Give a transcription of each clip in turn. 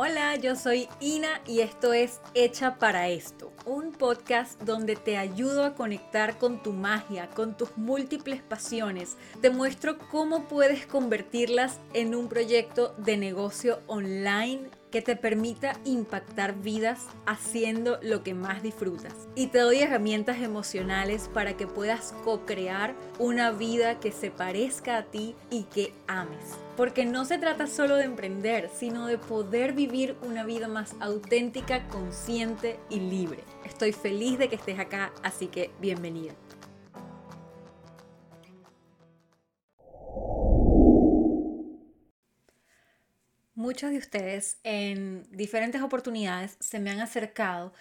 Hola, yo soy Ina y esto es Hecha para esto, un podcast donde te ayudo a conectar con tu magia, con tus múltiples pasiones. Te muestro cómo puedes convertirlas en un proyecto de negocio online que te permita impactar vidas haciendo lo que más disfrutas. Y te doy herramientas emocionales para que puedas co-crear una vida que se parezca a ti y que ames. Porque no se trata solo de emprender, sino de poder vivir una vida más auténtica, consciente y libre. Estoy feliz de que estés acá, así que bienvenida. Muchos de ustedes en diferentes oportunidades se me han acercado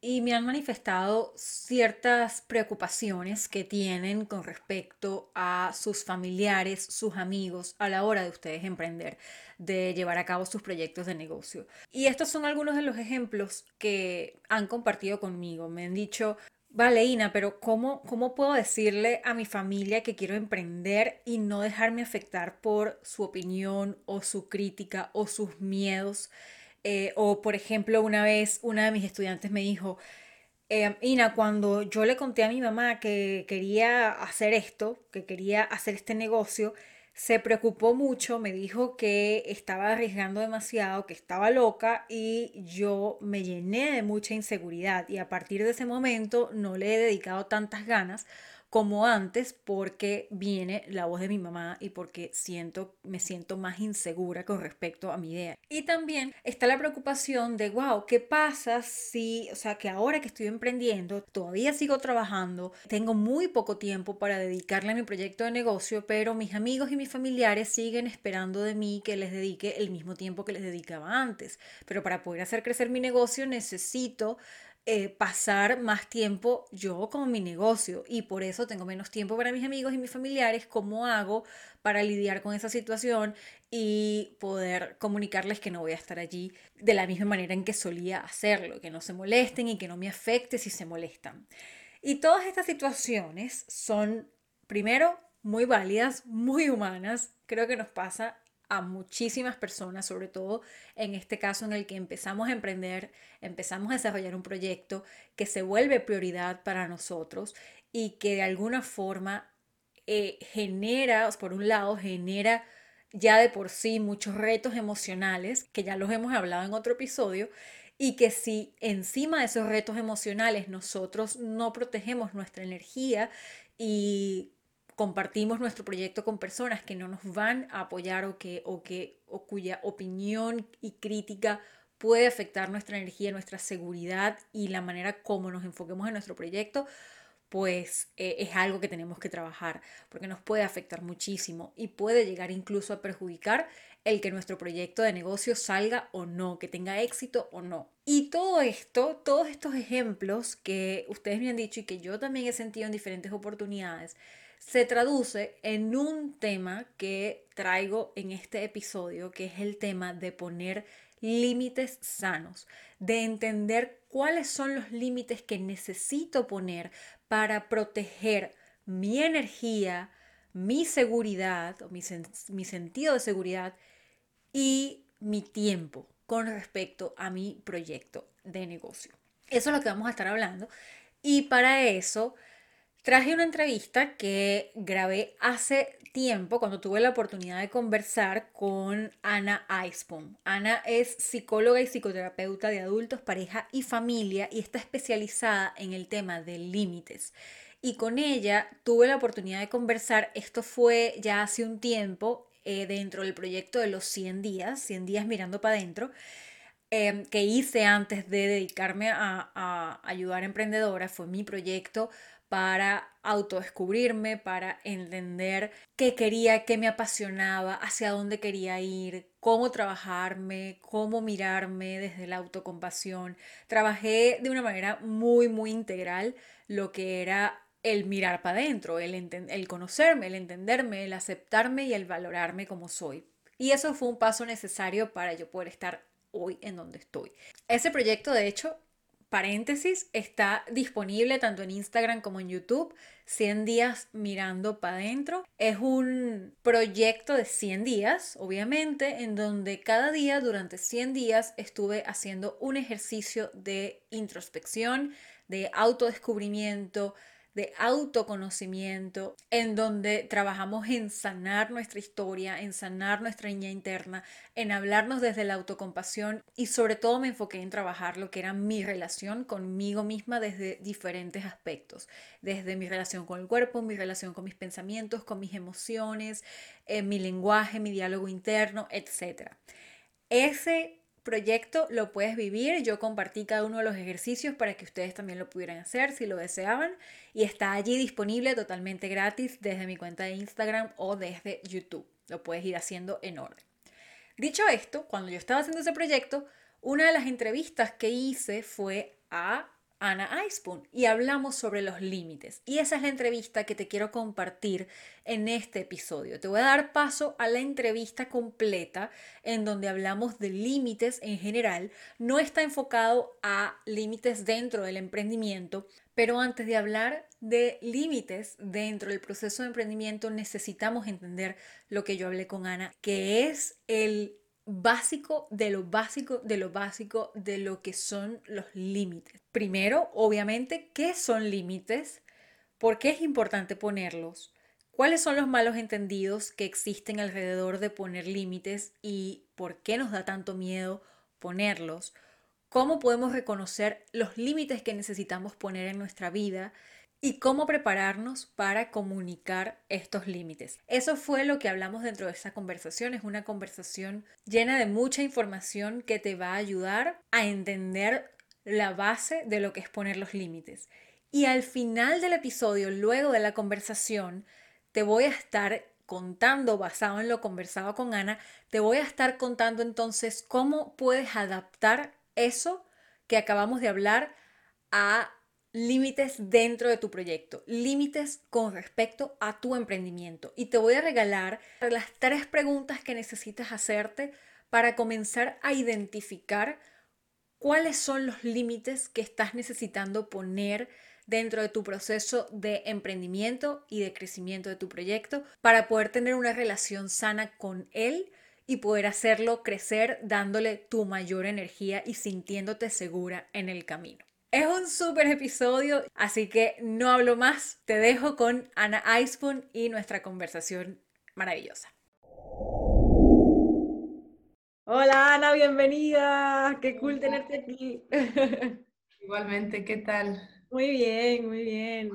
y me han manifestado ciertas preocupaciones que tienen con respecto a sus familiares, sus amigos, a la hora de ustedes emprender, de llevar a cabo sus proyectos de negocio. Y estos son algunos de los ejemplos que han compartido conmigo. Me han dicho, Vale, Ina, pero ¿cómo, ¿cómo puedo decirle a mi familia que quiero emprender y no dejarme afectar por su opinión o su crítica o sus miedos? Eh, o, por ejemplo, una vez una de mis estudiantes me dijo, eh, Ina, cuando yo le conté a mi mamá que quería hacer esto, que quería hacer este negocio, se preocupó mucho, me dijo que estaba arriesgando demasiado, que estaba loca y yo me llené de mucha inseguridad y a partir de ese momento no le he dedicado tantas ganas como antes porque viene la voz de mi mamá y porque siento, me siento más insegura con respecto a mi idea. Y también está la preocupación de, wow, ¿qué pasa si, o sea, que ahora que estoy emprendiendo, todavía sigo trabajando, tengo muy poco tiempo para dedicarle a mi proyecto de negocio, pero mis amigos y mis familiares siguen esperando de mí que les dedique el mismo tiempo que les dedicaba antes. Pero para poder hacer crecer mi negocio necesito eh, pasar más tiempo yo con mi negocio y por eso tengo menos tiempo para mis amigos y mis familiares. ¿Cómo hago para lidiar con esa situación y poder comunicarles que no voy a estar allí de la misma manera en que solía hacerlo, que no se molesten y que no me afecte si se molestan? Y todas estas situaciones son, primero, muy válidas, muy humanas. Creo que nos pasa a muchísimas personas, sobre todo en este caso en el que empezamos a emprender, empezamos a desarrollar un proyecto que se vuelve prioridad para nosotros y que de alguna forma eh, genera, por un lado, genera ya de por sí muchos retos emocionales, que ya los hemos hablado en otro episodio, y que si encima de esos retos emocionales nosotros no protegemos nuestra energía y compartimos nuestro proyecto con personas que no nos van a apoyar o, que, o, que, o cuya opinión y crítica puede afectar nuestra energía, nuestra seguridad y la manera como nos enfoquemos en nuestro proyecto, pues eh, es algo que tenemos que trabajar, porque nos puede afectar muchísimo y puede llegar incluso a perjudicar el que nuestro proyecto de negocio salga o no, que tenga éxito o no. Y todo esto, todos estos ejemplos que ustedes me han dicho y que yo también he sentido en diferentes oportunidades, se traduce en un tema que traigo en este episodio, que es el tema de poner límites sanos, de entender cuáles son los límites que necesito poner para proteger mi energía, mi seguridad o mi, mi, sentido de seguridad y mi tiempo con respecto a mi proyecto de negocio. Eso es lo que vamos a estar hablando. Y para eso Traje una entrevista que grabé hace tiempo cuando tuve la oportunidad de conversar con Ana Eisbaum. Ana es psicóloga y psicoterapeuta de adultos, pareja y familia y está especializada en el tema de límites. Y con ella tuve la oportunidad de conversar, esto fue ya hace un tiempo, eh, dentro del proyecto de los 100 días, 100 días mirando para adentro. Em, que hice antes de dedicarme a, a ayudar a emprendedoras, fue mi proyecto para autodescubrirme, para entender qué quería, qué me apasionaba, hacia dónde quería ir, cómo trabajarme, cómo mirarme desde la autocompasión. Trabajé de una manera muy, muy integral lo que era el mirar para adentro, el, el conocerme, el entenderme, el aceptarme y el valorarme como soy. Y eso fue un paso necesario para yo poder estar hoy en donde estoy. Ese proyecto, de hecho, paréntesis, está disponible tanto en Instagram como en YouTube. 100 días mirando para adentro. Es un proyecto de 100 días, obviamente, en donde cada día durante 100 días estuve haciendo un ejercicio de introspección, de autodescubrimiento, de autoconocimiento, en donde trabajamos en sanar nuestra historia, en sanar nuestra niña interna, en hablarnos desde la autocompasión y sobre todo me enfoqué en trabajar lo que era mi relación conmigo misma desde diferentes aspectos, desde mi relación con el cuerpo, mi relación con mis pensamientos, con mis emociones, eh, mi lenguaje, mi diálogo interno, etc. Ese proyecto lo puedes vivir. Yo compartí cada uno de los ejercicios para que ustedes también lo pudieran hacer si lo deseaban. Y está allí disponible totalmente gratis desde mi cuenta de Instagram o desde YouTube. Lo puedes ir haciendo en orden. Dicho esto, cuando yo estaba haciendo ese proyecto, una de las entrevistas que hice fue a Ana Icepoon y hablamos sobre los límites. Y esa es la entrevista que te quiero compartir en este episodio. Te voy a dar paso a la entrevista completa en donde hablamos de límites en general. No está enfocado a límites dentro del emprendimiento, pero antes de hablar de límites dentro del proceso de emprendimiento necesitamos entender lo que yo hablé con Ana, que es el básico de lo básico de lo básico de lo que son los límites. Primero, obviamente, ¿qué son límites? ¿Por qué es importante ponerlos? ¿Cuáles son los malos entendidos que existen alrededor de poner límites y por qué nos da tanto miedo ponerlos? ¿Cómo podemos reconocer los límites que necesitamos poner en nuestra vida? Y cómo prepararnos para comunicar estos límites. Eso fue lo que hablamos dentro de esta conversación. Es una conversación llena de mucha información que te va a ayudar a entender la base de lo que es poner los límites. Y al final del episodio, luego de la conversación, te voy a estar contando, basado en lo conversado con Ana, te voy a estar contando entonces cómo puedes adaptar eso que acabamos de hablar a límites dentro de tu proyecto, límites con respecto a tu emprendimiento. Y te voy a regalar las tres preguntas que necesitas hacerte para comenzar a identificar cuáles son los límites que estás necesitando poner dentro de tu proceso de emprendimiento y de crecimiento de tu proyecto para poder tener una relación sana con él y poder hacerlo crecer dándole tu mayor energía y sintiéndote segura en el camino. Es un súper episodio, así que no hablo más. Te dejo con Ana Icepoon y nuestra conversación maravillosa. Hola Ana, bienvenida. Qué cool tenerte aquí. Igualmente, ¿qué tal? Muy bien, muy bien.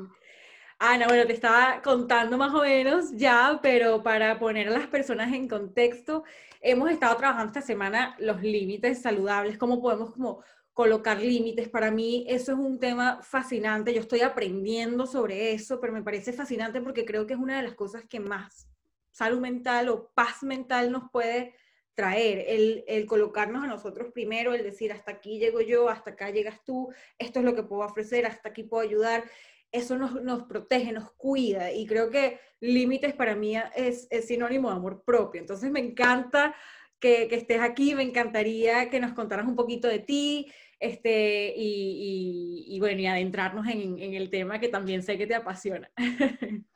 Ana, bueno, te estaba contando más o menos ya, pero para poner a las personas en contexto, hemos estado trabajando esta semana los límites saludables, cómo podemos como colocar límites. Para mí eso es un tema fascinante. Yo estoy aprendiendo sobre eso, pero me parece fascinante porque creo que es una de las cosas que más salud mental o paz mental nos puede traer, el, el, colocarnos a nosotros primero, el decir, hasta aquí llego yo, hasta acá llegas tú, esto es lo que puedo ofrecer, hasta aquí puedo ayudar, eso nos, nos protege, nos cuida y creo que límites para mí es, es sinónimo de amor propio. Entonces me encanta que, que, estés aquí, me encantaría que nos contaras un poquito de ti, este, y, bueno, y adentrarnos en, el tema que también sé que te apasiona.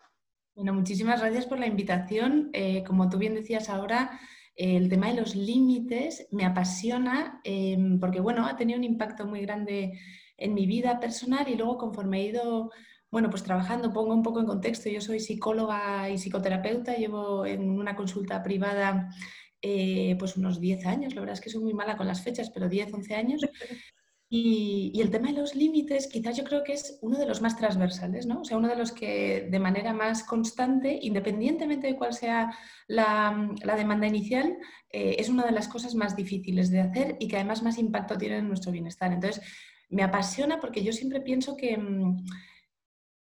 Bueno, muchísimas gracias por la invitación. Eh, como tú bien decías ahora, el tema de los límites me apasiona em, porque, bueno, ha tenido un impacto muy grande en mi vida personal y luego conforme he ido, bueno, pues trabajando, pongo un poco en contexto, yo soy psicóloga y psicoterapeuta, llevo en una consulta privada eh, pues unos 10 años, la verdad es que soy muy mala con las fechas, pero 10, 11 años. Y, el tema de los límites, quizás yo creo que es uno de los más transversales, ¿no? O sea, uno de los que de manera más constante, independientemente de cuál sea la, demanda inicial, eh, es una de las cosas más difíciles de hacer y que además más impacto tiene en nuestro bienestar. Entonces, me apasiona porque yo siempre pienso que... Mm,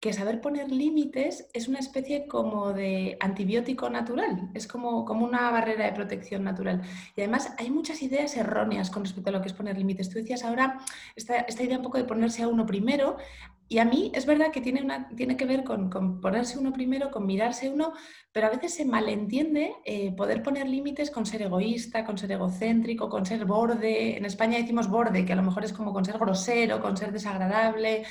que saber poner límites es una especie como de antibiótico natural, es como, como una barrera de protección natural. Y además hay muchas ideas erróneas con respecto a lo que es poner límites. Tú decías ahora esta, esta idea un poco de ponerse a uno primero. y a mí es verdad que tiene, una, tiene que ver con, ponerse uno primero, con mirarse uno, pero a veces se malentiende eh, poder poner límites con ser egoísta, con ser egocéntrico, con ser borde. En España decimos borde, que a lo mejor es como con ser grosero, con ser desagradable,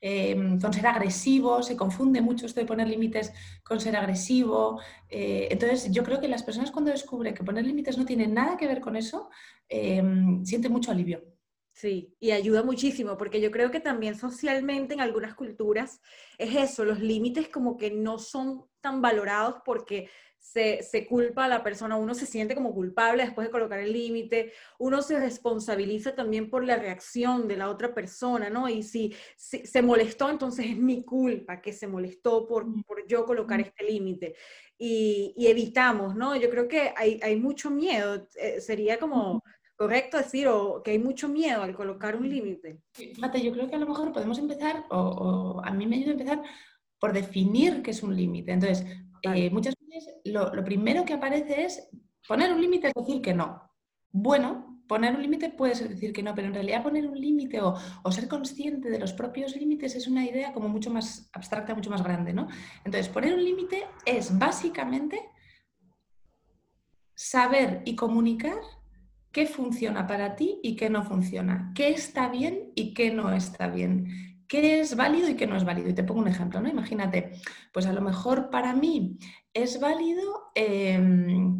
eh, con ser agresivo. Se confunde mucho esto de poner límites con ser agresivo. Eh, entonces, yo creo que las personas cuando descubren que poner límites no tiene nada que ver con eso, sienten mucho alivio. Sí, y ayuda muchísimo, porque yo creo que también socialmente en algunas culturas es eso, los límites como que no son tan valorados porque se, culpa a la persona, uno se siente como culpable después de colocar el límite, uno se responsabiliza también por la reacción de la otra persona, ¿no? Y si, se molestó, entonces es mi culpa que se molestó por, por yo colocar este límite. Y, evitamos, ¿no? Yo creo que hay, hay mucho miedo, eh, sería como correcto decir o que hay mucho miedo al colocar un límite? Fíjate, yo creo que a lo mejor podemos empezar, o, a mí me ayuda a empezar por definir qué es un límite. Entonces, eh, muchas lo, primero que aparece es poner un límite, es decir que no. Bueno, poner un límite puede ser decir que no, pero en realidad poner un límite o, o, ser consciente de los propios límites es una idea como mucho más abstracta, mucho más grande, ¿no? Entonces, poner un límite es básicamente saber y comunicar qué funciona para ti y qué no funciona, qué está bien y qué no está bien, qué es válido y qué no es válido. Y te pongo un ejemplo, ¿no? Imagínate, pues a lo mejor para mí es válido, em,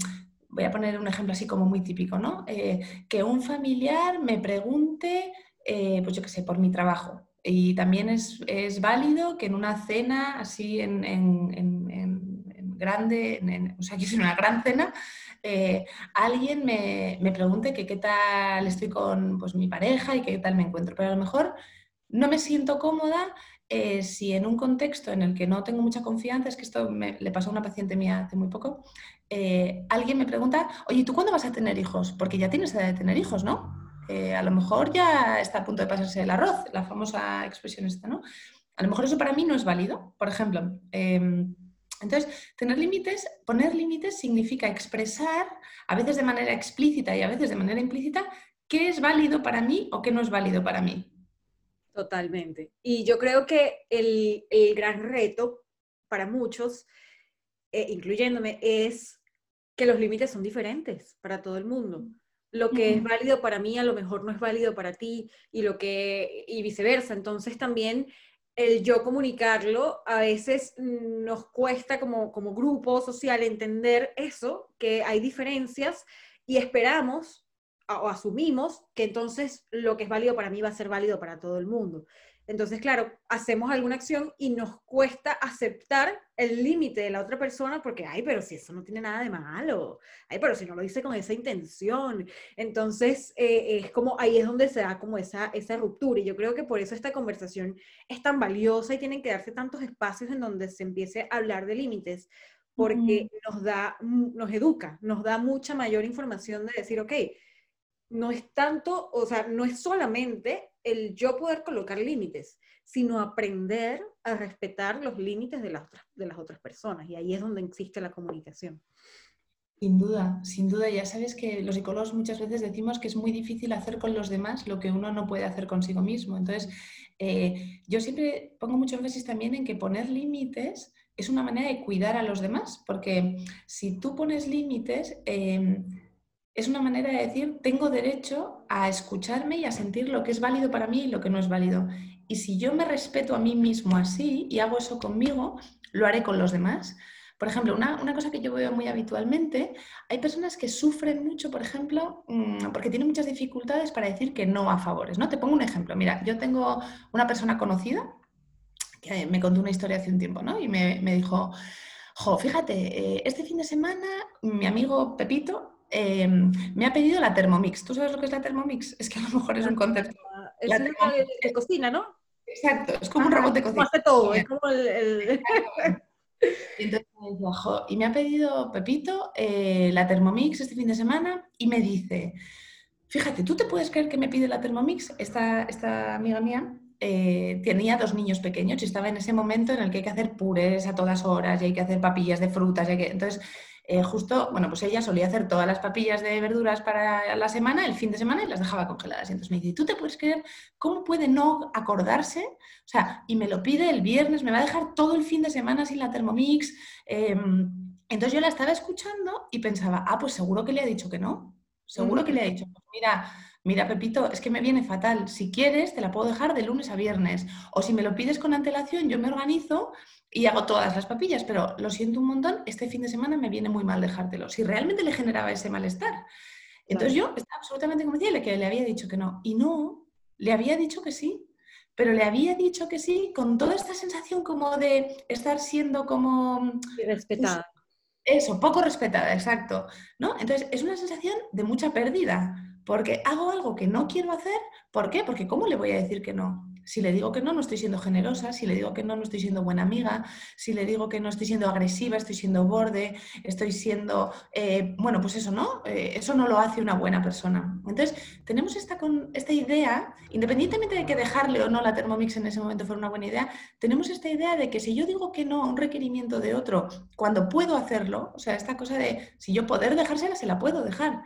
voy a poner un ejemplo así como muy típico, ¿no? Eh, que un familiar me pregunte, eh, pues yo qué sé, por mi trabajo. Y también es, válido que en una cena así en, grande, o sea, que es una gran cena, eh, alguien me, pregunte que qué tal estoy con pues, mi pareja y qué tal me encuentro. Pero a lo mejor no me siento cómoda eh, si en un contexto en el que no tengo mucha confianza, es que esto le pasó a una paciente mía hace muy poco, eh, alguien me pregunta, oye, ¿tú cuándo vas a tener hijos? Porque ya tienes edad de tener hijos, ¿no? a lo mejor ya está a punto de pasarse el arroz, la famosa expresión esta, ¿no? A lo mejor eso para mí no es válido. Por ejemplo, em, entonces, tener límites, poner límites significa expresar, a veces de manera explícita y a veces de manera implícita, qué es válido para mí o qué no es válido para mí. Totalmente. Y yo creo que el, gran reto para muchos, eh, incluyéndome, es que los límites son diferentes para todo el mundo. Lo que es válido para mí a lo mejor no es válido para ti y lo que y viceversa. Entonces también el yo comunicarlo, a veces nos cuesta como, como grupo social entender eso, que hay diferencias y esperamos o asumimos que entonces lo que es válido para mí va a ser válido para todo el mundo. Entonces, claro, hacemos alguna acción y nos cuesta aceptar el límite de la otra persona porque, ay, pero si eso no tiene nada de malo, ay, pero si no lo hice con esa intención. Entonces, eh, es como ahí es donde se da como esa, esa ruptura. Y yo creo que por eso esta conversación es tan valiosa y tienen que darse tantos espacios en donde se empiece a hablar de límites porque nos da, nos educa, nos da mucha mayor información de decir, ok, no es tanto, o sea, no es solamente el yo poder colocar límites, sino aprender a respetar los límites de las, de las otras personas. Y ahí es donde existe la comunicación. Sin duda, sin duda. Ya sabes que los psicólogos muchas veces decimos que es muy difícil hacer con los demás lo que uno no puede hacer consigo mismo. Entonces, eh, yo siempre pongo mucho énfasis también en que poner límites es una manera de cuidar a los demás, porque si tú pones límites, eh, es una manera de decir, tengo derecho a escucharme y a sentir lo que es válido para mí y lo que no es válido. Y si yo me respeto a mí mismo así y hago eso conmigo, lo haré con los demás. Por ejemplo, una, cosa que yo veo muy habitualmente, hay personas que sufren mucho, por ejemplo, mm, porque tienen muchas dificultades para decir que no a favores. ¿no? Te pongo un ejemplo. Mira, yo tengo una persona conocida que me contó una historia hace un tiempo ¿no? y me, dijo, jo, fíjate, eh, este fin de semana mi amigo Pepito Em, me ha pedido la Thermomix. ¿Tú sabes lo que es la Thermomix? Es que a lo mejor es un concepto. Es la de, cocina, ¿no? Exacto, es como un robot de cocina. Hace todo, es como el... Y, entonces me y me ha pedido Pepito eh, la Thermomix este fin de semana y me dice, fíjate, ¿tú te puedes creer que me pide la Thermomix? Esta, esta amiga mía eh, tenía dos niños pequeños y estaba en ese momento en el que hay que hacer purés a todas horas y hay que hacer papillas de frutas. Y que... Entonces eh, justo, bueno, pues ella solía hacer todas las papillas de verduras para la semana, el fin de semana, y las dejaba congeladas. Y entonces me dice, ¿tú te puedes creer cómo puede no acordarse? O sea, y me lo pide el viernes, me va a dejar todo el fin de semana sin la Thermomix. Em, entonces yo la estaba escuchando y pensaba, ah, pues seguro que le ha dicho que no. Seguro que le ha dicho, pues mira, mira Pepito, es que me viene fatal. Si quieres, te la puedo dejar de lunes a viernes. O si me lo pides con antelación, yo me organizo y hago todas las papillas, pero lo siento un montón, este fin de semana me viene muy mal dejártelo. Si realmente le generaba ese malestar. Entonces yo estaba absolutamente convencida de que le había dicho que no. Y no, le había dicho que sí. Pero le había dicho que sí con toda esta sensación como de estar siendo como... Respetada. Eso, poco respetada, exacto. ¿no? Entonces es una sensación de mucha pérdida, porque hago algo que no quiero hacer. ¿Por qué? Porque ¿cómo le voy a decir que no? Si le digo que no, no estoy siendo generosa, si le digo que no, no estoy siendo buena amiga, si le digo que no estoy siendo agresiva, estoy siendo borde, estoy siendo, eh, bueno, pues eso, ¿no? Eh, eso no lo hace una buena persona. Entonces, tenemos esta, con, esta idea, independientemente de que dejarle o no la Thermomix en ese momento fuera una buena idea, tenemos esta idea de que si yo digo que no a un requerimiento de otro, cuando puedo hacerlo, o sea, esta cosa de si yo poder dejársela, se la puedo dejar.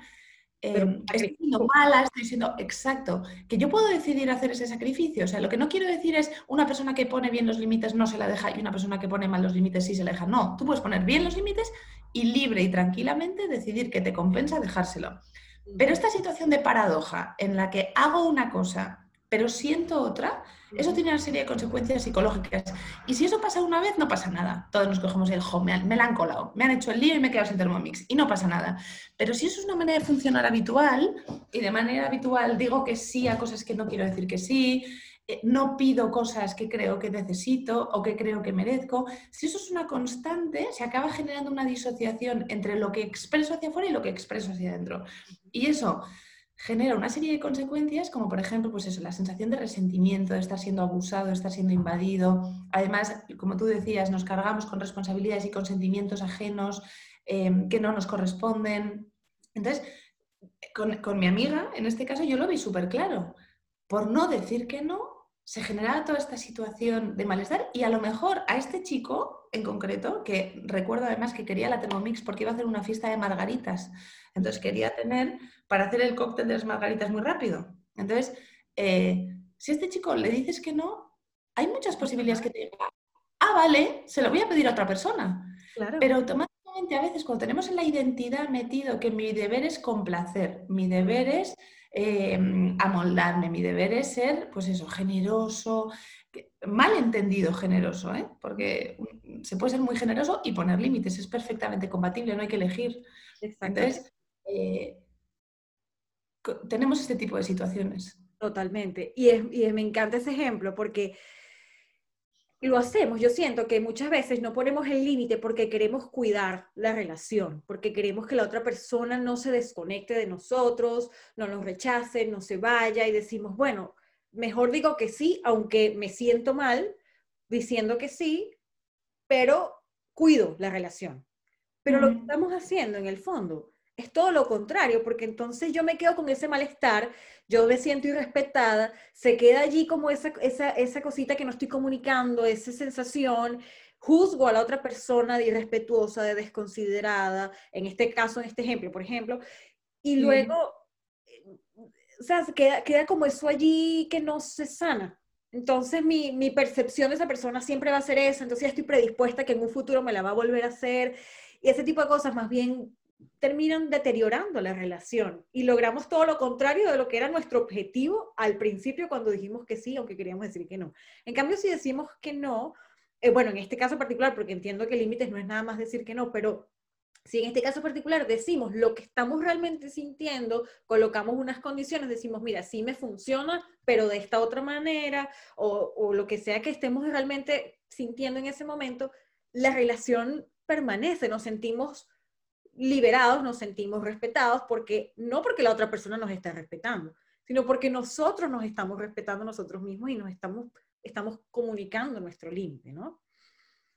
Em, estoy siendo mala, estoy siendo exacto, que yo puedo decidir hacer ese sacrificio. O sea, lo que no quiero decir es una persona que pone bien los límites no se la deja y una persona que pone mal los límites sí se la deja. No, tú puedes poner bien los límites y libre y tranquilamente decidir que te compensa dejárselo. Pero esta situación de paradoja en la que hago una cosa pero siento otra, eso tiene una serie de consecuencias psicológicas. Y si eso pasa una vez, no pasa nada. Todos nos cogemos el home, me, la han colado, me han hecho el lío y me he quedado sin Thermomix y no pasa nada. Pero si eso es una manera de funcionar habitual y de manera habitual digo que sí a cosas que no quiero decir que sí, eh, no pido cosas que creo que necesito o que creo que merezco, si eso es una constante, se acaba generando una disociación entre lo que expreso hacia afuera y lo que expreso hacia adentro. Y eso genera una serie de consecuencias, como por ejemplo, pues eso, la sensación de resentimiento, de estar siendo abusado, de estar siendo invadido. Además, como tú decías, nos cargamos con responsabilidades y con sentimientos ajenos em, que no nos corresponden. Entonces, con, con, mi amiga, en este caso, yo lo vi súper claro. Por no decir que no, se generaba toda esta situación de malestar y a lo mejor a este chico en concreto, que recuerdo además que quería la Thermomix porque iba a hacer una fiesta de margaritas, entonces quería tener para hacer el cóctel de las margaritas muy rápido. Entonces, eh, si a este chico le dices que no, hay muchas posibilidades que te diga, ah, vale, se lo voy a pedir a otra persona. Pero automáticamente a veces cuando tenemos en la identidad metido que mi deber es complacer, mi deber es eh, amoldarme, mi deber es ser, pues eso, generoso, mal entendido generoso, ¿eh? porque se puede ser muy generoso y poner límites, es perfectamente compatible, no hay que elegir. Entonces, eh, tenemos este tipo de situaciones. Totalmente. Y, y me encanta ese ejemplo porque lo hacemos. Yo siento que muchas veces no ponemos el límite porque queremos cuidar la relación, porque queremos que la otra persona no se desconecte de nosotros, no nos rechace, no se vaya y decimos, bueno, mejor digo que sí, aunque me siento mal diciendo que sí, pero cuido la relación. Pero lo que estamos haciendo en el fondo es todo lo contrario, porque entonces yo me quedo con ese malestar, yo me siento irrespetada, se queda allí como esa, esa, esa cosita que no estoy comunicando, esa sensación, juzgo a la otra persona de irrespetuosa, de desconsiderada, en este caso, en este ejemplo, por ejemplo, y luego, o sea, queda, queda como eso allí que no se sana. Entonces mi, mi, percepción de esa persona siempre va a ser esa, entonces ya estoy predispuesta que en un futuro me la va a volver a hacer. Y ese tipo de cosas más bien terminan deteriorando la relación y logramos todo lo contrario de lo que era nuestro objetivo al principio cuando dijimos que sí, aunque queríamos decir que no. En cambio, si decimos que no, eh, bueno, en este caso particular, porque entiendo que límites no es nada más decir que no, pero si en este caso particular decimos lo que estamos realmente sintiendo, colocamos unas condiciones, decimos, mira, sí me funciona, pero de esta otra manera, o, o lo que sea que estemos realmente sintiendo en ese momento, la relación permanece, nos sentimos liberados, nos sentimos respetados, porque no porque la otra persona nos está respetando, sino porque nosotros nos estamos respetando nosotros mismos y nos estamos, estamos comunicando nuestro límite, ¿no?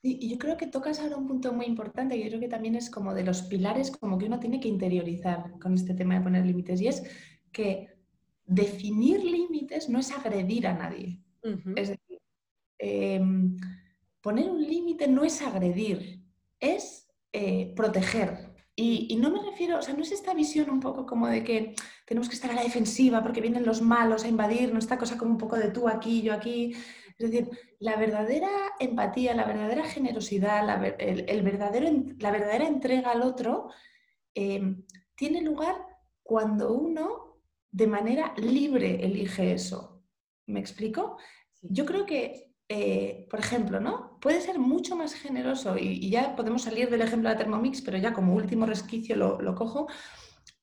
Y yo creo que tocas ahora un punto muy importante, y yo creo que también es como de los pilares como que uno tiene que interiorizar con este tema de poner límites, y es que definir límites no es agredir a nadie. Es decir, em, poner un límite no es agredir, es eh, proteger Y, no me refiero, o sea, no es esta visión un poco como de que tenemos que estar a la defensiva porque vienen los malos a invadirnos, esta cosa como un poco de tú aquí, yo aquí. Es decir, la verdadera empatía, la verdadera generosidad, la, el, verdadero, la verdadera entrega al otro eh, tiene lugar cuando uno de manera libre elige eso. ¿Me explico? Yo creo que, eh, por ejemplo, ¿no? Puede ser mucho más generoso y, ya podemos salir del ejemplo de Thermomix, pero ya como último resquicio lo, cojo.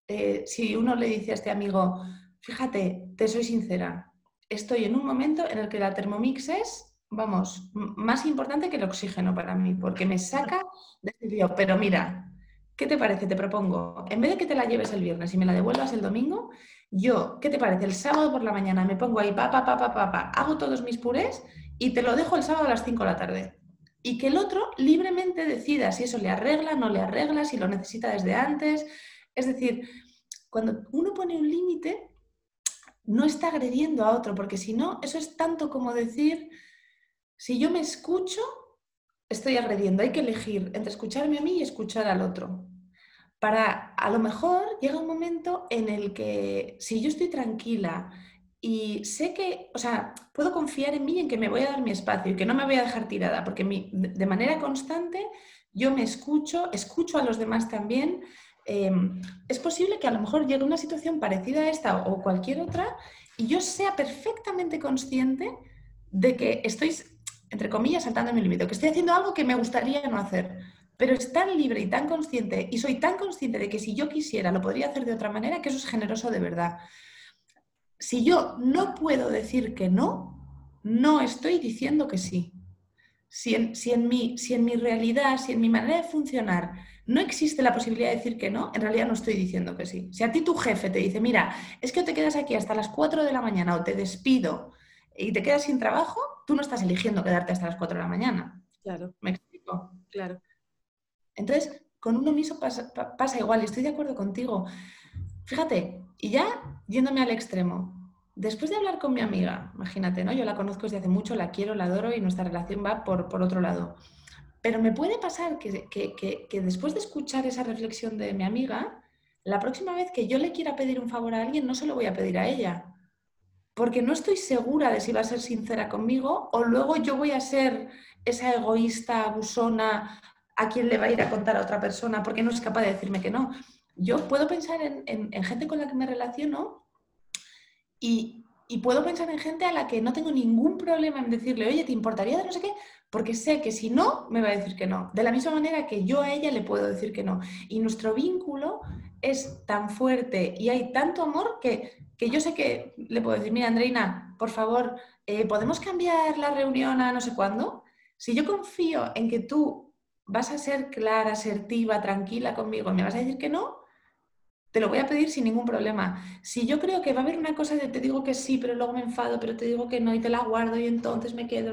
Eh, si uno le dice a este amigo, fíjate, te soy sincera, estoy en un momento en el que la Thermomix es, vamos, más importante que el oxígeno para mí, porque me saca de este. Pero mira, ¿qué te parece? Te propongo, en vez de que te la lleves el viernes y me la devuelvas el domingo, yo, ¿qué te parece? El sábado por la mañana me pongo ahí, pa, pa, pa, pa, pa, pa, hago todos mis purés y te lo dejo el sábado a las 5 de la tarde. Y que el otro libremente decida si eso le arregla, no le arregla, si lo necesita desde antes. Es decir, cuando uno pone un límite, no está agrediendo a otro, porque si no, eso es tanto como decir, si yo me escucho, estoy agrediendo. Hay que elegir entre escucharme a mí y escuchar al otro. Para, a lo mejor llega un momento en el que si yo estoy tranquila y sé que, o sea, puedo confiar en mí en que me voy a dar mi espacio y que no me voy a dejar tirada, porque de manera constante yo me escucho, escucho a los demás también. Em, es posible que a lo mejor llegue una situación parecida a esta o cualquier otra y yo sea perfectamente consciente de que estoy entre comillas, saltando mi límite, que estoy haciendo algo que me gustaría no hacer, pero es tan libre y tan consciente, y soy tan consciente de que si yo quisiera lo podría hacer de otra manera, que eso es generoso de verdad. Si yo no puedo decir que no, no estoy diciendo que sí. Si en, si en, mi, si en mi realidad, si en mi manera de funcionar no existe la posibilidad de decir que no, en realidad no estoy diciendo que sí. Si a ti tu jefe te dice, mira, es que te quedas aquí hasta las 4 de la mañana o te despido y te quedas sin trabajo, tú no estás eligiendo quedarte hasta las 4 de la mañana. Claro. ¿Me explico? Claro. Entonces, con uno mismo pasa, igual y estoy de acuerdo contigo. Fíjate, y ya yéndome al extremo, después de hablar con mi amiga, imagínate, ¿no? Yo la conozco desde hace mucho, la quiero, la adoro y nuestra relación va por, por otro lado. Pero me puede pasar que, que, que, después de escuchar esa reflexión de mi amiga, la próxima vez que yo le quiera pedir un favor a alguien, no se lo voy a pedir a ella, porque no estoy segura de si va a ser sincera conmigo o luego yo voy a ser esa egoísta, abusona, a quien le va a ir a contar a otra persona porque no es capaz de decirme que no. Yo puedo pensar en, gente con la que me relaciono y, puedo pensar en gente a la que no tengo ningún problema en decirle, oye, ¿te importaría de no sé qué? Porque sé que si no, me va a decir que no. De la misma manera que yo a ella le puedo decir que no. Y nuestro vínculo es tan fuerte y hay tanto amor que que yo sé que le puedo decir, mira, Andreina, por favor, eh, ¿podemos cambiar la reunión a no sé cuándo? Si yo confío en que tú vas a ser clara, asertiva, tranquila conmigo me vas a decir que no, te lo voy a pedir sin ningún problema. Si yo creo que va a haber una cosa de te digo que sí, pero luego me enfado, pero te digo que no y te la guardo y entonces me quedo,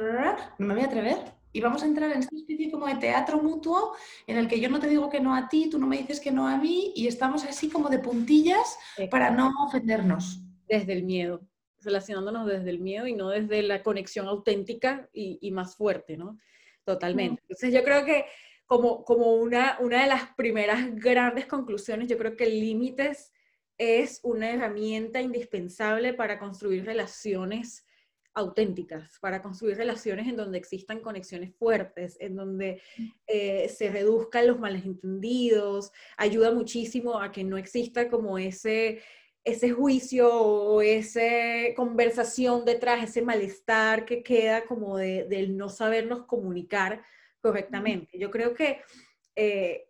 no me voy a atrever. Y vamos a entrar en esta especie como de teatro mutuo en el que yo no te digo que no a ti, tú no me dices que no a mí y estamos así como de puntillas para no ofendernos. Desde el miedo, relacionándonos desde el miedo y no desde la conexión auténtica y, más fuerte, ¿no? Totalmente. Entonces yo creo que como, como una, una de las primeras grandes conclusiones, yo creo que límites es una herramienta indispensable para construir relaciones auténticas, para construir relaciones en donde existan conexiones fuertes, en donde eh, se reduzcan los malentendidos, ayuda muchísimo a que no exista como ese, ese juicio o esa conversación detrás, ese malestar que queda como de, del no sabernos comunicar correctamente. Yo creo que eh,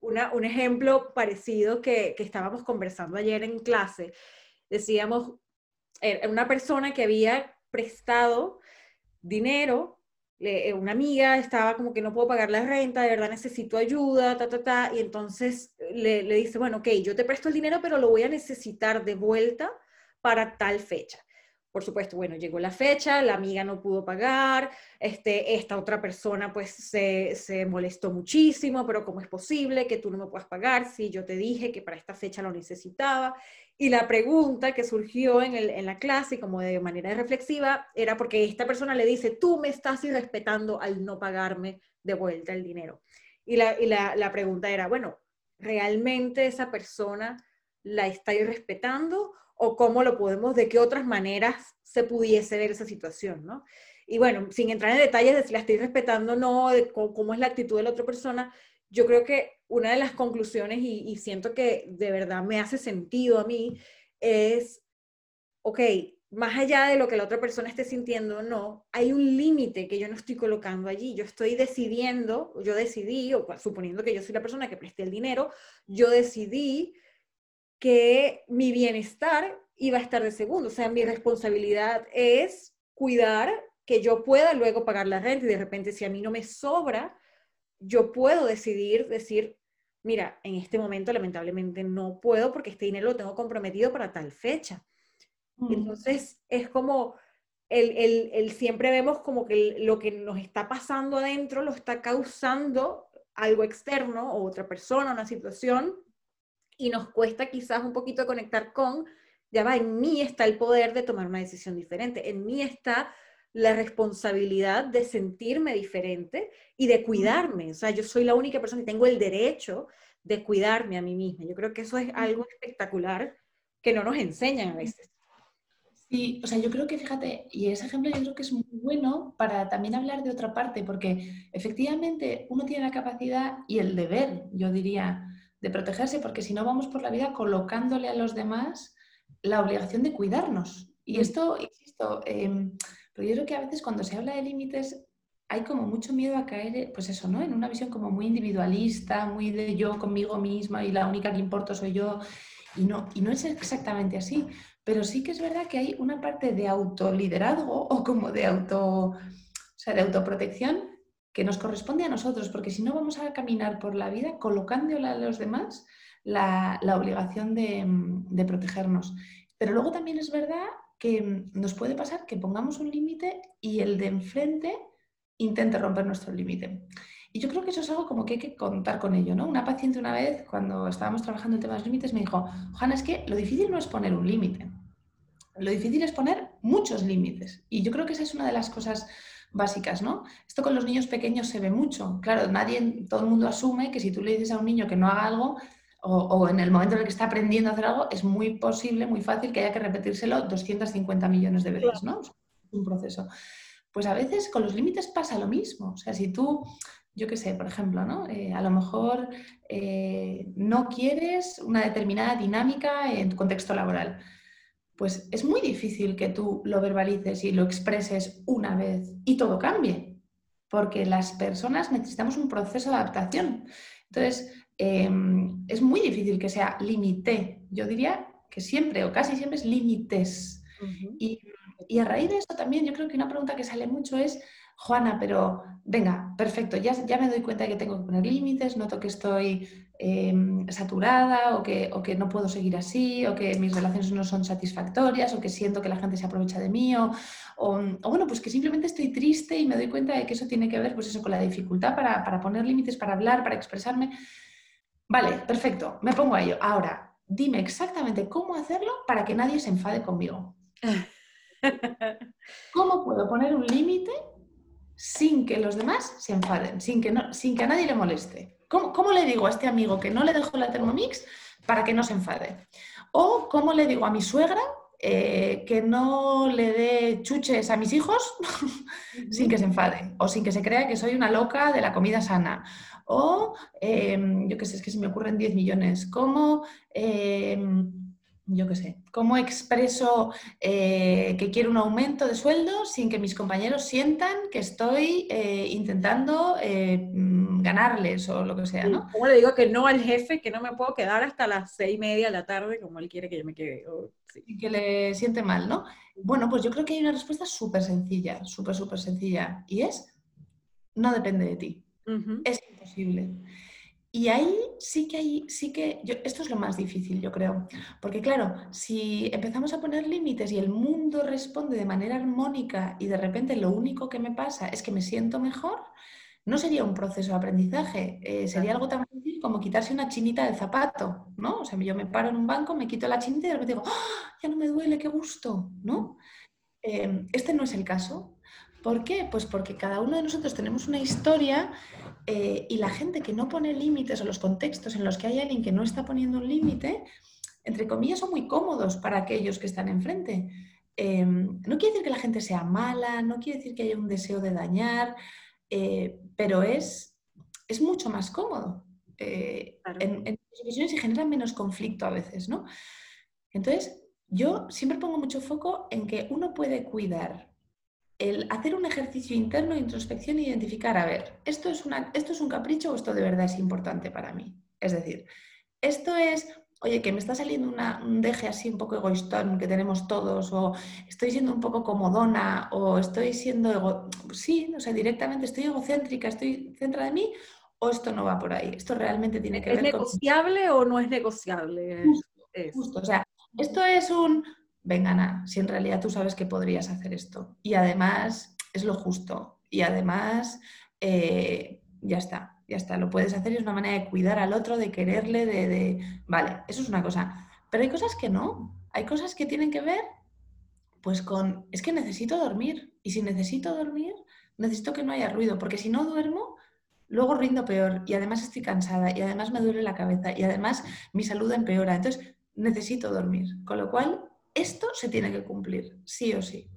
un ejemplo parecido que, estábamos conversando ayer en clase, decíamos, una persona que había prestado dinero, eh, una amiga estaba como que no puedo pagar la renta, de verdad necesito ayuda, ta, ta, ta, y entonces le, le dice, bueno, ok, yo te presto el dinero, pero lo voy a necesitar de vuelta para tal fecha. Por supuesto, bueno, llegó la fecha, la amiga no pudo pagar, este, esta otra persona pues se, se, molestó muchísimo, pero ¿cómo es posible que tú no me puedas pagar si yo te dije que para esta fecha lo necesitaba? Y la pregunta que surgió en, el, en la clase, como de manera reflexiva, era porque esta persona le dice, tú me estás irrespetando al no pagarme de vuelta el dinero. Y la, y la, la pregunta era, bueno, realmente esa persona la está respetando o cómo lo podemos, de qué otras maneras se pudiese ver esa situación, ¿no? Y bueno, sin entrar en detalles de si la estoy respetando o no, de cómo, es la actitud de la otra persona, yo creo que una de las conclusiones, y, siento que de verdad me hace sentido a mí, es, ok, más allá de lo que la otra persona esté sintiendo o no, hay un límite que yo no estoy colocando allí. Yo estoy decidiendo, yo decidí, o suponiendo que yo soy la persona que presté el dinero, yo decidí que mi bienestar iba a estar de segundo. O sea, mi responsabilidad es cuidar que yo pueda luego pagar la renta y de repente si a mí no me sobra, yo puedo decidir, decir, mira, en este momento lamentablemente no puedo porque este dinero lo tengo comprometido para tal fecha. Mm. Entonces es como, el, el, siempre vemos como que lo que nos está pasando adentro lo está causando algo externo o otra persona, una situación, y nos cuesta quizás un poquito conectar con, ya va, en mí está el poder de tomar una decisión diferente, en mí está la responsabilidad de sentirme diferente y de cuidarme. O sea, yo soy la única persona que tengo el derecho de cuidarme a mí misma. Yo creo que eso es algo espectacular que no nos enseñan a veces. Sí, o sea, yo creo que fíjate, y ese ejemplo yo creo que es muy bueno para también hablar de otra parte, porque efectivamente uno tiene la capacidad y el deber, yo diría, de protegerse, porque si no vamos por la vida colocándole a los demás la obligación de cuidarnos. Y mm. esto, insisto, eh, pero yo creo que a veces cuando se habla de límites hay como mucho miedo a caer, pues eso, ¿no? En una visión como muy individualista, muy de yo conmigo misma y la única que importo soy yo. Y no, y no es exactamente así. Pero sí que es verdad que hay una parte de autoliderazgo o como de auto, o sea, de autoprotección que nos corresponde a nosotros, porque si no vamos a caminar por la vida colocándole a los demás la, obligación de, de protegernos. Pero luego también es verdad que mm, nos puede pasar que pongamos un límite y el de enfrente intente romper nuestro límite. Y yo creo que eso es algo como que hay que contar con ello, ¿no? Una paciente una vez, cuando estábamos trabajando en temas límites, me dijo, Juana, es que lo difícil no es poner un límite, lo difícil es poner muchos límites. Y yo creo que esa es una de las cosas básicas, ¿no? Esto con los niños pequeños se ve mucho. Claro, nadie, todo el mundo asume que si tú le dices a un niño que no haga algo, o, en el momento en el que está aprendiendo a hacer algo, es muy posible, muy fácil que haya que repetírselo 250 millones de veces, ¿no? Es un proceso. Pues a veces con los límites pasa lo mismo. O sea, si tú, yo qué sé, por ejemplo, ¿no? Eh, a lo mejor eh, no quieres una determinada dinámica en tu contexto laboral, pues es muy difícil que tú lo verbalices y lo expreses una vez y todo cambie, porque las personas necesitamos un proceso de adaptación. Entonces, Em, es muy difícil que sea límite. Yo diría que siempre o casi siempre es límites. y, a raíz de eso también yo creo que una pregunta que sale mucho es, Juana, pero venga, perfecto, ya, ya me doy cuenta de que tengo que poner límites, noto que estoy em, saturada o que, o que, no puedo seguir así, o que mis relaciones no son satisfactorias, o que siento que la gente se aprovecha de mí, o, o, bueno, pues que simplemente estoy triste y me doy cuenta de que eso tiene que ver pues eso, con la dificultad para, para poner límites, para hablar, para expresarme. Vale, perfecto, me pongo a ello. Ahora, dime exactamente cómo hacerlo para que nadie se enfade conmigo. ¿Cómo puedo poner un límite sin que los demás se enfaden, sin que, no, sin que a nadie le moleste? ¿Cómo, le digo a este amigo que no le dejo la Thermomix para que no se enfade? ¿O cómo le digo a mi suegra eh, que no le dé chuches a mis hijos sin que se enfade? O sin que se crea que soy una loca de la comida sana o, em, yo qué sé, es que se me ocurren 10 millones. ¿Cómo, em, yo qué sé, cómo expreso eh, que quiero un aumento de sueldo sin que mis compañeros sientan que estoy eh, intentando eh, mm, ganarles o lo que sea, ¿no? ¿Cómo le digo que no al jefe, que no me puedo quedar hasta las seis y media de la tarde como él quiere que yo me quede? Y que le siente mal, ¿no? Bueno, pues yo creo que hay una respuesta súper sencilla, súper, súper sencilla, y es, no depende de ti. Es imposible. Y ahí sí que hay, sí que, yo, esto es lo más difícil, yo creo, porque claro, si empezamos a poner límites y el mundo responde de manera armónica y de repente lo único que me pasa es que me siento mejor, no sería un proceso de aprendizaje, eh, sería algo tan fácil como quitarse una chinita del zapato, ¿no? O sea, yo me paro en un banco, me quito la chinita y de repente digo, ¡Ah! ya no me duele, qué gusto, ¿no? Eh, este no es el caso, ¿Por qué? Pues porque cada uno de nosotros tenemos una historia eh, y la gente que no pone límites o los contextos en los que hay alguien que no está poniendo un límite, entre comillas, son muy cómodos para aquellos que están enfrente. Em, no quiere decir que la gente sea mala, no quiere decir que haya un deseo de dañar, eh, pero es, es mucho más cómodo. Eh, en, en ocasiones se genera menos conflicto a veces, ¿no? Entonces, yo siempre pongo mucho foco en que uno puede cuidar el hacer un ejercicio interno de introspección e identificar, a ver, ¿esto es, una, ¿esto es un capricho o esto de verdad es importante para mí? Es decir, esto es, oye, que me está saliendo un deje así un poco egoístón que tenemos todos, o estoy siendo un poco comodona, o estoy siendo, ego... sí, o sea, directamente estoy egocéntrica, estoy centrada en mí, o esto no va por ahí. Esto realmente tiene que ver con... ¿Es negociable o no es negociable? justo, o sea, esto es un venga, Ana, si en realidad tú sabes que podrías hacer esto. Y además es lo justo. Y además, eh, ya está, ya está, lo puedes hacer y es una manera de cuidar al otro, de quererle, de, de... Vale, eso es una cosa. Pero hay cosas que no. Hay cosas que tienen que ver, pues con, es que necesito dormir. Y si necesito dormir, necesito que no haya ruido, porque si no duermo, luego rindo peor y además estoy cansada y además me duele la cabeza y además mi salud empeora. Entonces, necesito dormir. Con lo cual, esto se tiene que cumplir, sí o sí.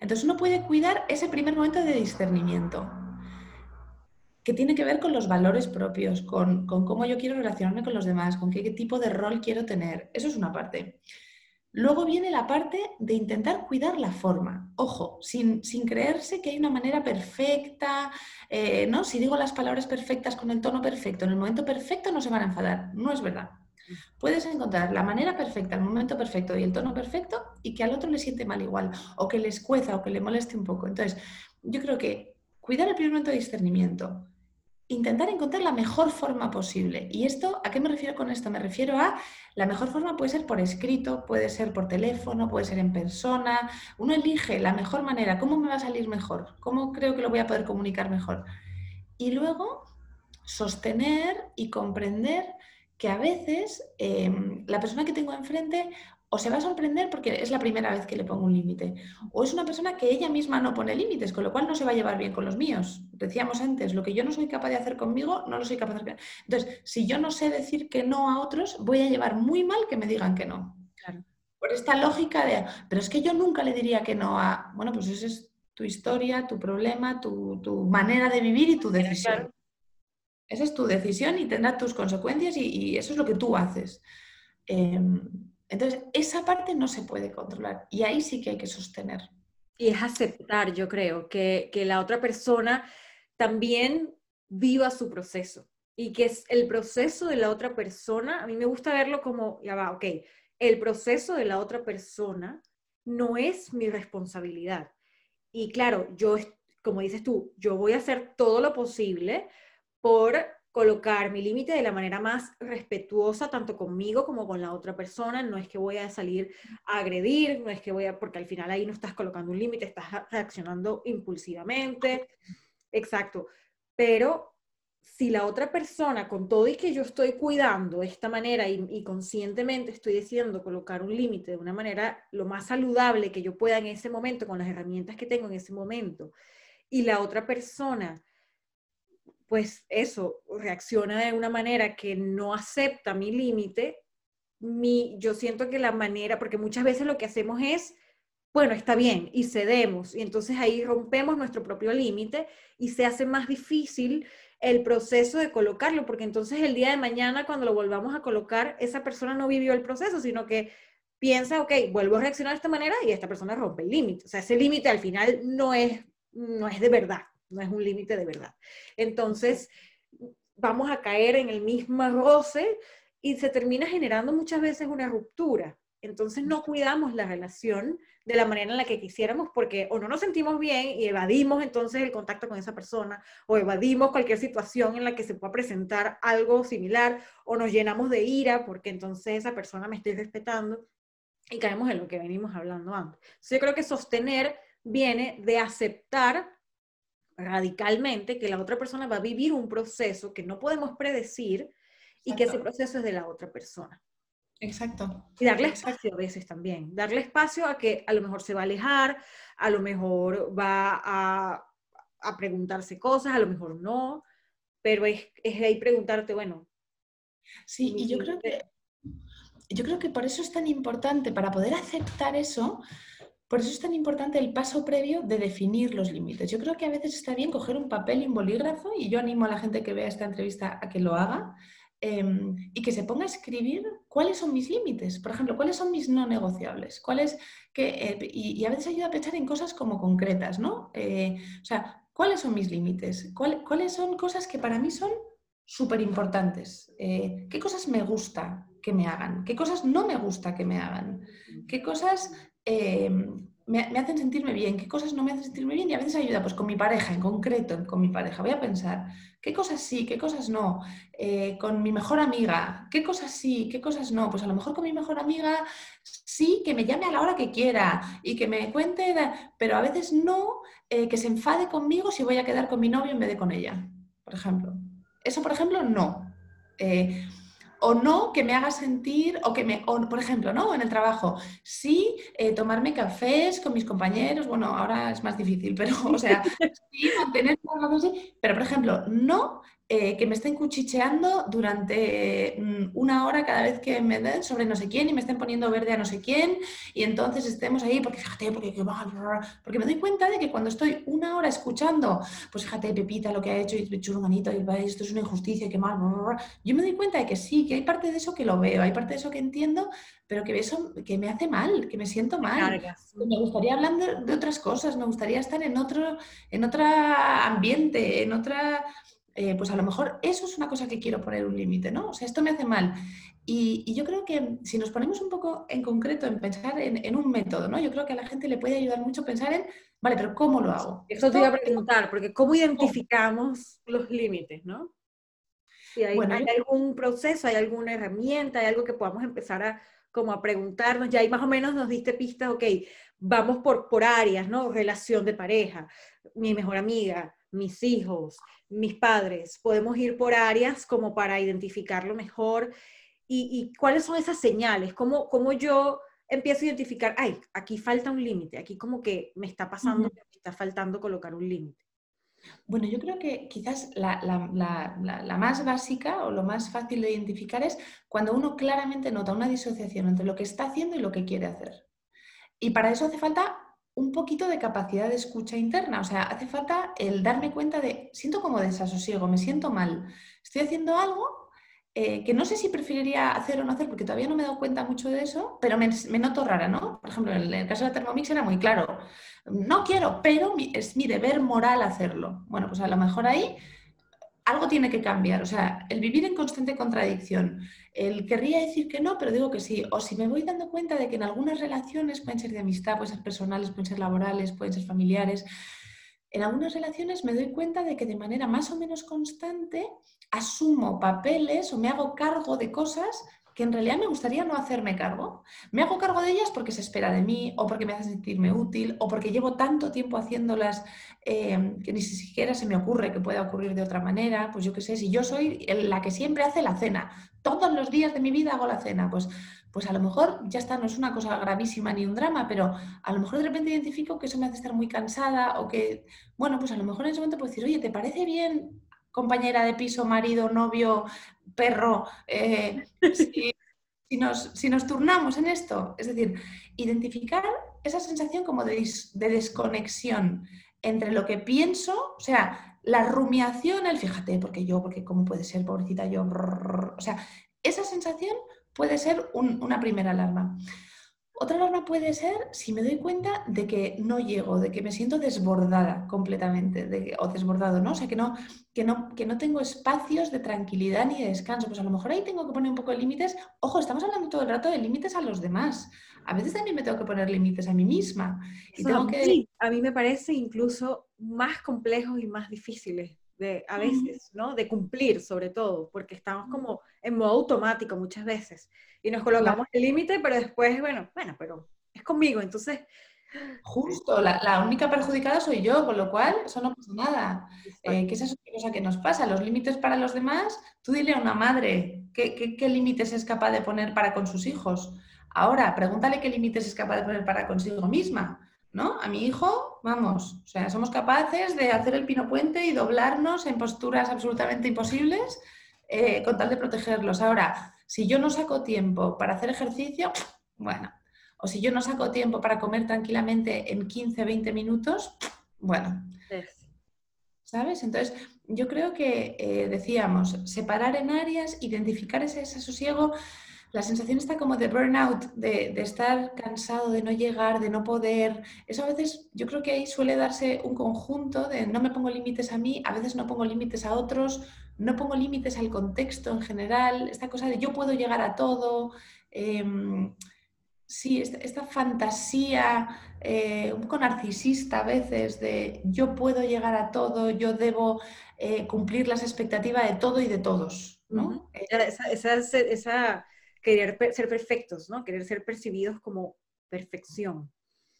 Entonces uno puede cuidar ese primer momento de discernimiento, que tiene que ver con los valores propios, con, cómo yo quiero relacionarme con los demás, con qué, tipo de rol quiero tener. Eso es una parte. Luego viene la parte de intentar cuidar la forma. Ojo, sin, creerse que hay una manera perfecta, eh, ¿no? Si digo las palabras perfectas con el tono perfecto, en el momento perfecto no se van a enfadar. No es verdad. Puedes encontrar la manera perfecta, el momento perfecto y el tono perfecto y que al otro le siente mal igual, o que le escueza o que le moleste un poco. Entonces, yo creo que cuidar el primer momento de discernimiento, intentar encontrar la mejor forma posible. ¿Y esto, a qué me refiero con esto? Me refiero a la mejor forma puede ser por escrito, puede ser por teléfono, puede ser en persona. Uno elige la mejor manera, cómo me va a salir mejor, cómo creo que lo voy a poder comunicar mejor. Y luego sostener y comprender que a veces em, la persona que tengo enfrente o se va a sorprender porque es la primera vez que le pongo un límite, o es una persona que ella misma no pone límites, con lo cual no se va a llevar bien con los míos. Decíamos antes, lo que yo no soy capaz de hacer conmigo, no lo soy capaz de hacer. Entonces, si yo no sé decir que no a otros, voy a llevar muy mal que me digan que no. Por esta lógica de, pero es que yo nunca le diría que no a, bueno, pues esa es tu historia, tu problema, tu, tu manera de vivir y tu decisión. Esa es tu decisión y tendrá tus consecuencias y, eso es lo que tú haces. Em, entonces, esa parte no se puede controlar y ahí sí que hay que sostener. Y es aceptar, yo creo, que, que la otra persona también viva su proceso y que es el proceso de la otra persona, a mí me gusta verlo como, ya va, ok, el proceso de la otra persona no es mi responsabilidad. Y claro, yo, como dices tú, yo voy a hacer todo lo posible por colocar mi límite de la manera más respetuosa, tanto conmigo como con la otra persona. No es que voy a salir a agredir, no es que voy a, porque al final ahí no estás colocando un límite, estás reaccionando impulsivamente. Exacto. Pero si la otra persona, con todo y que yo estoy cuidando de esta manera y, y conscientemente estoy decidiendo colocar un límite de una manera lo más saludable que yo pueda en ese momento, con las herramientas que tengo en ese momento, y la otra persona pues eso, reacciona de una manera que no acepta mi límite, mi, yo siento que la manera, porque muchas veces lo que hacemos es, bueno, está bien, y cedemos, y entonces ahí rompemos nuestro propio límite y se hace más difícil el proceso de colocarlo, porque entonces el día de mañana cuando lo volvamos a colocar, esa persona no vivió el proceso, sino que piensa, ok, vuelvo a reaccionar de esta manera y esta persona rompe el límite. O sea, ese límite al final no es, no es de verdad no es un límite de verdad. Entonces, vamos a caer en el mismo roce y se termina generando muchas veces una ruptura. Entonces no cuidamos la relación de la manera en la que quisiéramos porque o no nos sentimos bien y evadimos entonces el contacto con esa persona o evadimos cualquier situación en la que se pueda presentar algo similar o nos llenamos de ira porque entonces esa persona me está respetando y caemos en lo que venimos hablando antes. yo creo que sostener viene de aceptar radicalmente que la otra persona va a vivir un proceso que no podemos predecir y que ese proceso es de la otra persona. Exacto. Y darle espacio a veces también. Darle espacio a que a lo mejor se va a alejar, a lo mejor va a, a preguntarse cosas, a lo mejor no, pero es, es ahí preguntarte, bueno. Sí, y yo creo que yo creo que por eso es tan importante, para poder aceptar eso, por eso es tan importante el paso previo de definir los límites. Yo creo que a veces está bien coger un papel y un bolígrafo, y yo animo a la gente que vea esta entrevista a que lo haga, em, y que se ponga a escribir cuáles son mis límites. Por ejemplo, cuáles son mis no negociables. Cuáles que, eh, y, a veces ayuda a pensar en cosas como concretas, ¿no? Eh, o sea, ¿cuáles son mis límites? ¿Cuáles son cosas que para mí son súper importantes? Eh, ¿Qué cosas me gusta? que me hagan, qué cosas no me gusta que me hagan, qué cosas eh, me, hacen sentirme bien, qué cosas no me hacen sentirme bien y a veces ayuda, pues con mi pareja, en concreto, con mi pareja, voy a pensar qué cosas sí, qué cosas no, eh, con mi mejor amiga, qué cosas sí, qué cosas no, pues a lo mejor con mi mejor amiga sí, que me llame a la hora que quiera y que me cuente, pero a veces no, eh, que se enfade conmigo si voy a quedar con mi novio en vez de con ella, por ejemplo. Eso, por ejemplo, no o no que me haga sentir, o que me, o, por ejemplo, ¿no? En el trabajo, sí, eh, tomarme cafés con mis compañeros, bueno, ahora es más difícil, pero, o sea, sí, mantener, pero, por ejemplo, no eh, que me estén cuchicheando durante mm, una hora cada vez que me den sobre no sé quién y me estén poniendo verde a no sé quién y entonces estemos ahí porque fíjate, porque, porque me doy cuenta de que cuando estoy una hora escuchando, pues fíjate Pepita lo que ha hecho y churganito y esto es una injusticia, qué mal, yo me doy cuenta de que sí, que hay parte de eso que lo veo, hay parte de eso que entiendo, pero que eso que me hace mal, que me siento mal. Me gustaría hablar de, de, otras cosas, me gustaría estar en otro, en otro ambiente, en otra eh, pues a lo mejor eso es una cosa que quiero poner un límite, ¿no? O sea, esto me hace mal. Y, yo creo que si nos ponemos un poco en concreto en pensar en, un método, ¿no? Yo creo que a la gente le puede ayudar mucho pensar en, vale, pero ¿cómo lo hago? Eso te iba a preguntar, porque ¿cómo identificamos los límites, ¿no? Si hay, hay algún proceso, hay alguna herramienta, hay algo que podamos empezar a como a preguntarnos, ya ahí más o menos nos diste pistas, ok, vamos por, por áreas, ¿no? Relación de pareja, mi mejor amiga, mis hijos, mis padres. Podemos ir por áreas como para identificarlo mejor. ¿Y, cuáles son esas señales? ¿Cómo, ¿Cómo, yo empiezo a identificar, ay, aquí falta un límite, aquí como que me está pasando, me está faltando colocar un límite? Bueno, yo creo que quizás la, la, más básica o lo más fácil de identificar es cuando uno claramente nota una disociación entre lo que está haciendo y lo que quiere hacer. Y para eso hace falta un poquito de capacidad de escucha interna. O sea, hace falta el darme cuenta de, siento como desasosiego, me siento mal, estoy haciendo algo eh, que no sé si preferiría hacer o no hacer, porque todavía no me he dado cuenta mucho de eso, pero me, noto rara, ¿no? Por ejemplo, en el caso de la Thermomix era muy claro, no quiero, pero es mi deber moral hacerlo. Bueno, pues a lo mejor ahí algo tiene que cambiar. O sea, el vivir en constante contradicción. El querría decir que no, pero digo que sí. O si me voy dando cuenta de que en algunas relaciones pueden ser de amistad, pueden ser personales, pueden ser laborales, pueden ser familiares. En algunas relaciones me doy cuenta de que de manera más o menos constante asumo papeles o me hago cargo de cosas que en realidad me gustaría no hacerme cargo. Me hago cargo de ellas porque se espera de mí o porque me hace sentirme útil o porque llevo tanto tiempo haciéndolas eh, que ni siquiera se me ocurre que pueda ocurrir de otra manera. Pues yo qué sé, si yo soy la que siempre hace la cena, todos los días de mi vida hago la cena, pues, pues a lo mejor ya está, no es una cosa gravísima ni un drama, pero a lo mejor de repente identifico que eso me hace estar muy cansada o que, bueno, pues a lo mejor en ese momento puedo decir, oye, ¿te parece bien compañera de piso, marido, novio, perro, eh, si, nos, si, nos, turnamos en esto. Es decir, identificar esa sensación como de, desconexión entre lo que pienso, o sea, la rumiación, el fíjate, porque yo, porque cómo puede ser, pobrecita yo, o sea, esa sensación puede ser una primera alarma. Otra alarma puede ser si me doy cuenta de que no llego, de que me siento desbordada completamente, de o desbordado, ¿no? O sea, que no, que, no, que no tengo espacios de tranquilidad ni de descanso. Pues a lo mejor ahí tengo que poner un poco de límites. Ojo, estamos hablando todo el rato de límites a los demás. A veces también me tengo que poner límites a mí misma. Y tengo que... Sí, a mí me parece incluso más complejos y más difíciles de, a veces, ¿no? De cumplir sobre todo, porque estamos como en modo automático muchas veces y nos colocamos el límite, pero después, bueno, bueno, pero es conmigo, entonces... Justo, la, única perjudicada soy yo, con lo cual eso no pasa nada. Eh, que esa es una cosa que nos pasa. Los límites para los demás, tú dile a una madre ¿Qué, qué límites es capaz de poner para con sus hijos? Ahora, pregúntale qué límites es capaz de poner para consigo misma. ¿No? A mi hijo, vamos, o sea, somos capaces de hacer el pino puente y doblarnos en posturas absolutamente imposibles eh, con tal de protegerlos. Ahora, si yo no saco tiempo para hacer ejercicio, bueno, o si yo no saco tiempo para comer tranquilamente en 15, 20 minutos, bueno. ¿Sabes? Entonces, yo creo que eh, decíamos, separar en áreas, identificar ese desasosiego la sensación está como de burnout, de, de, estar cansado, de no llegar, de no poder. Eso a veces yo creo que ahí suele darse un conjunto de no me pongo límites a mí, a veces no pongo límites a otros, no pongo límites al contexto en general, esta cosa de yo puedo llegar a todo. Em, sí, esta, fantasía eh, un poco narcisista a veces de yo puedo llegar a todo, yo debo eh, cumplir las expectativas de todo y de todos. ¿no? esa, esa, esa querer ser perfectos, ¿no? Querer ser percibidos como perfección.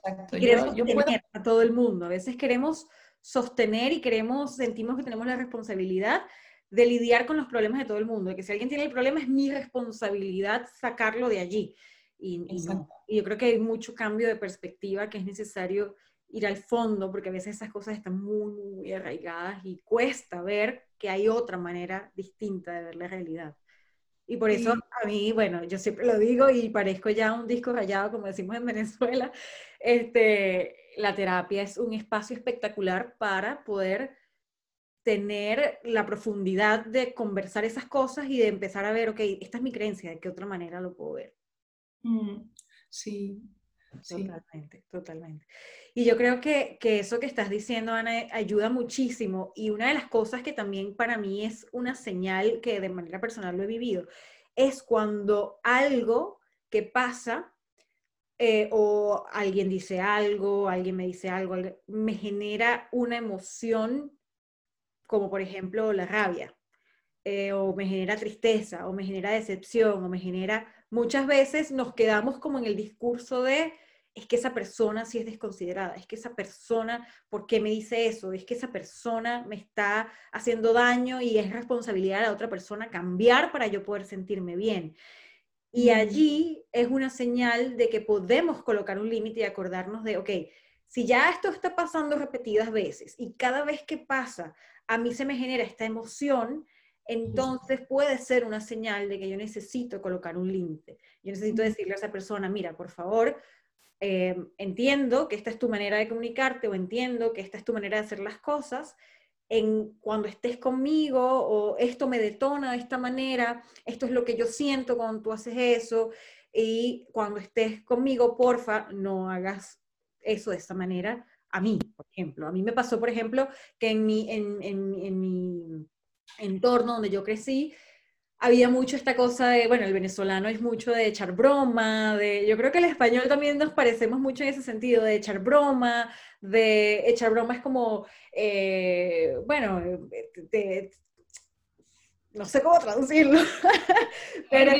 Exacto. Y querer yo, sostener a todo el mundo. A veces queremos sostener y queremos, sentimos que tenemos la responsabilidad de lidiar con los problemas de todo el mundo, de que si alguien tiene el problema es mi responsabilidad sacarlo de allí. Y, y, yo creo que hay mucho cambio de perspectiva que es necesario ir al fondo, porque a veces esas cosas están muy, muy arraigadas y cuesta ver que hay otra manera distinta de ver la realidad. Y por eso a mí, bueno, yo siempre lo digo y parezco ya un disco rayado, como decimos en Venezuela, este, la terapia es un espacio espectacular para poder tener la profundidad de conversar esas cosas y de empezar a ver, ok, esta es mi creencia, ¿de qué otra manera lo puedo ver? Mm, sí, Totalmente, totalmente. Y yo creo que, que, eso que estás diciendo, Ana, ayuda muchísimo. Y una de las cosas que también para mí es una señal que de manera personal lo he vivido, es cuando algo que pasa eh, o alguien dice algo, alguien me dice algo, me genera una emoción como por ejemplo la rabia, eh, o me genera tristeza, o me genera decepción, o me genera muchas veces nos quedamos como en el discurso de, es que esa persona sí es desconsiderada, es que esa persona, ¿por qué me dice eso? Es que esa persona me está haciendo daño y es responsabilidad de la otra persona cambiar para yo poder sentirme bien. Y allí es una señal de que podemos colocar un límite y acordarnos de, ok, si ya esto está pasando repetidas veces y cada vez que pasa a mí se me genera esta emoción, entonces puede ser una señal de que yo necesito colocar un límite. Yo necesito decirle a esa persona, mira, por favor, eh, entiendo que esta es tu manera de comunicarte o entiendo que esta es tu manera de hacer las cosas. En, cuando estés conmigo o esto me detona de esta manera, esto es lo que yo siento cuando tú haces eso y cuando estés conmigo, porfa, no hagas eso de esta manera a mí, por ejemplo. A mí me pasó, por ejemplo, que en mi, en, en, en mi entorno donde yo crecí, había mucho esta cosa de, bueno, el venezolano es mucho de echar broma, de, yo creo que el español también nos parecemos mucho en ese sentido, de echar broma, de echar broma es como, eh, bueno, no sé cómo traducirlo, pero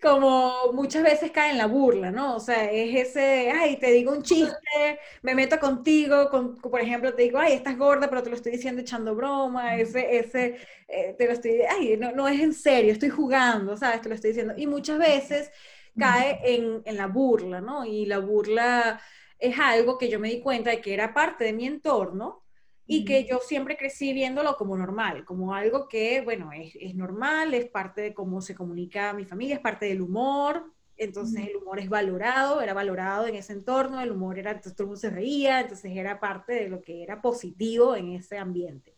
como muchas veces cae en la burla, ¿no? O sea, es ese, ay, te digo un chiste, me meto contigo, con, por ejemplo, te digo, ay, estás gorda, pero te lo estoy diciendo echando broma, ese, ese, eh, te lo estoy, ay, no, no es en serio, estoy jugando, ¿sabes? Te lo estoy diciendo. Y muchas veces cae en, en la burla, ¿no? Y la burla es algo que yo me di cuenta de que era parte de mi entorno, y que yo siempre crecí viéndolo como normal, como algo que, bueno, es, es, normal, es parte de cómo se comunica mi familia, es parte del humor, entonces el humor es valorado, era valorado en ese entorno, el humor era, entonces todo el mundo se reía, entonces era parte de lo que era positivo en ese ambiente.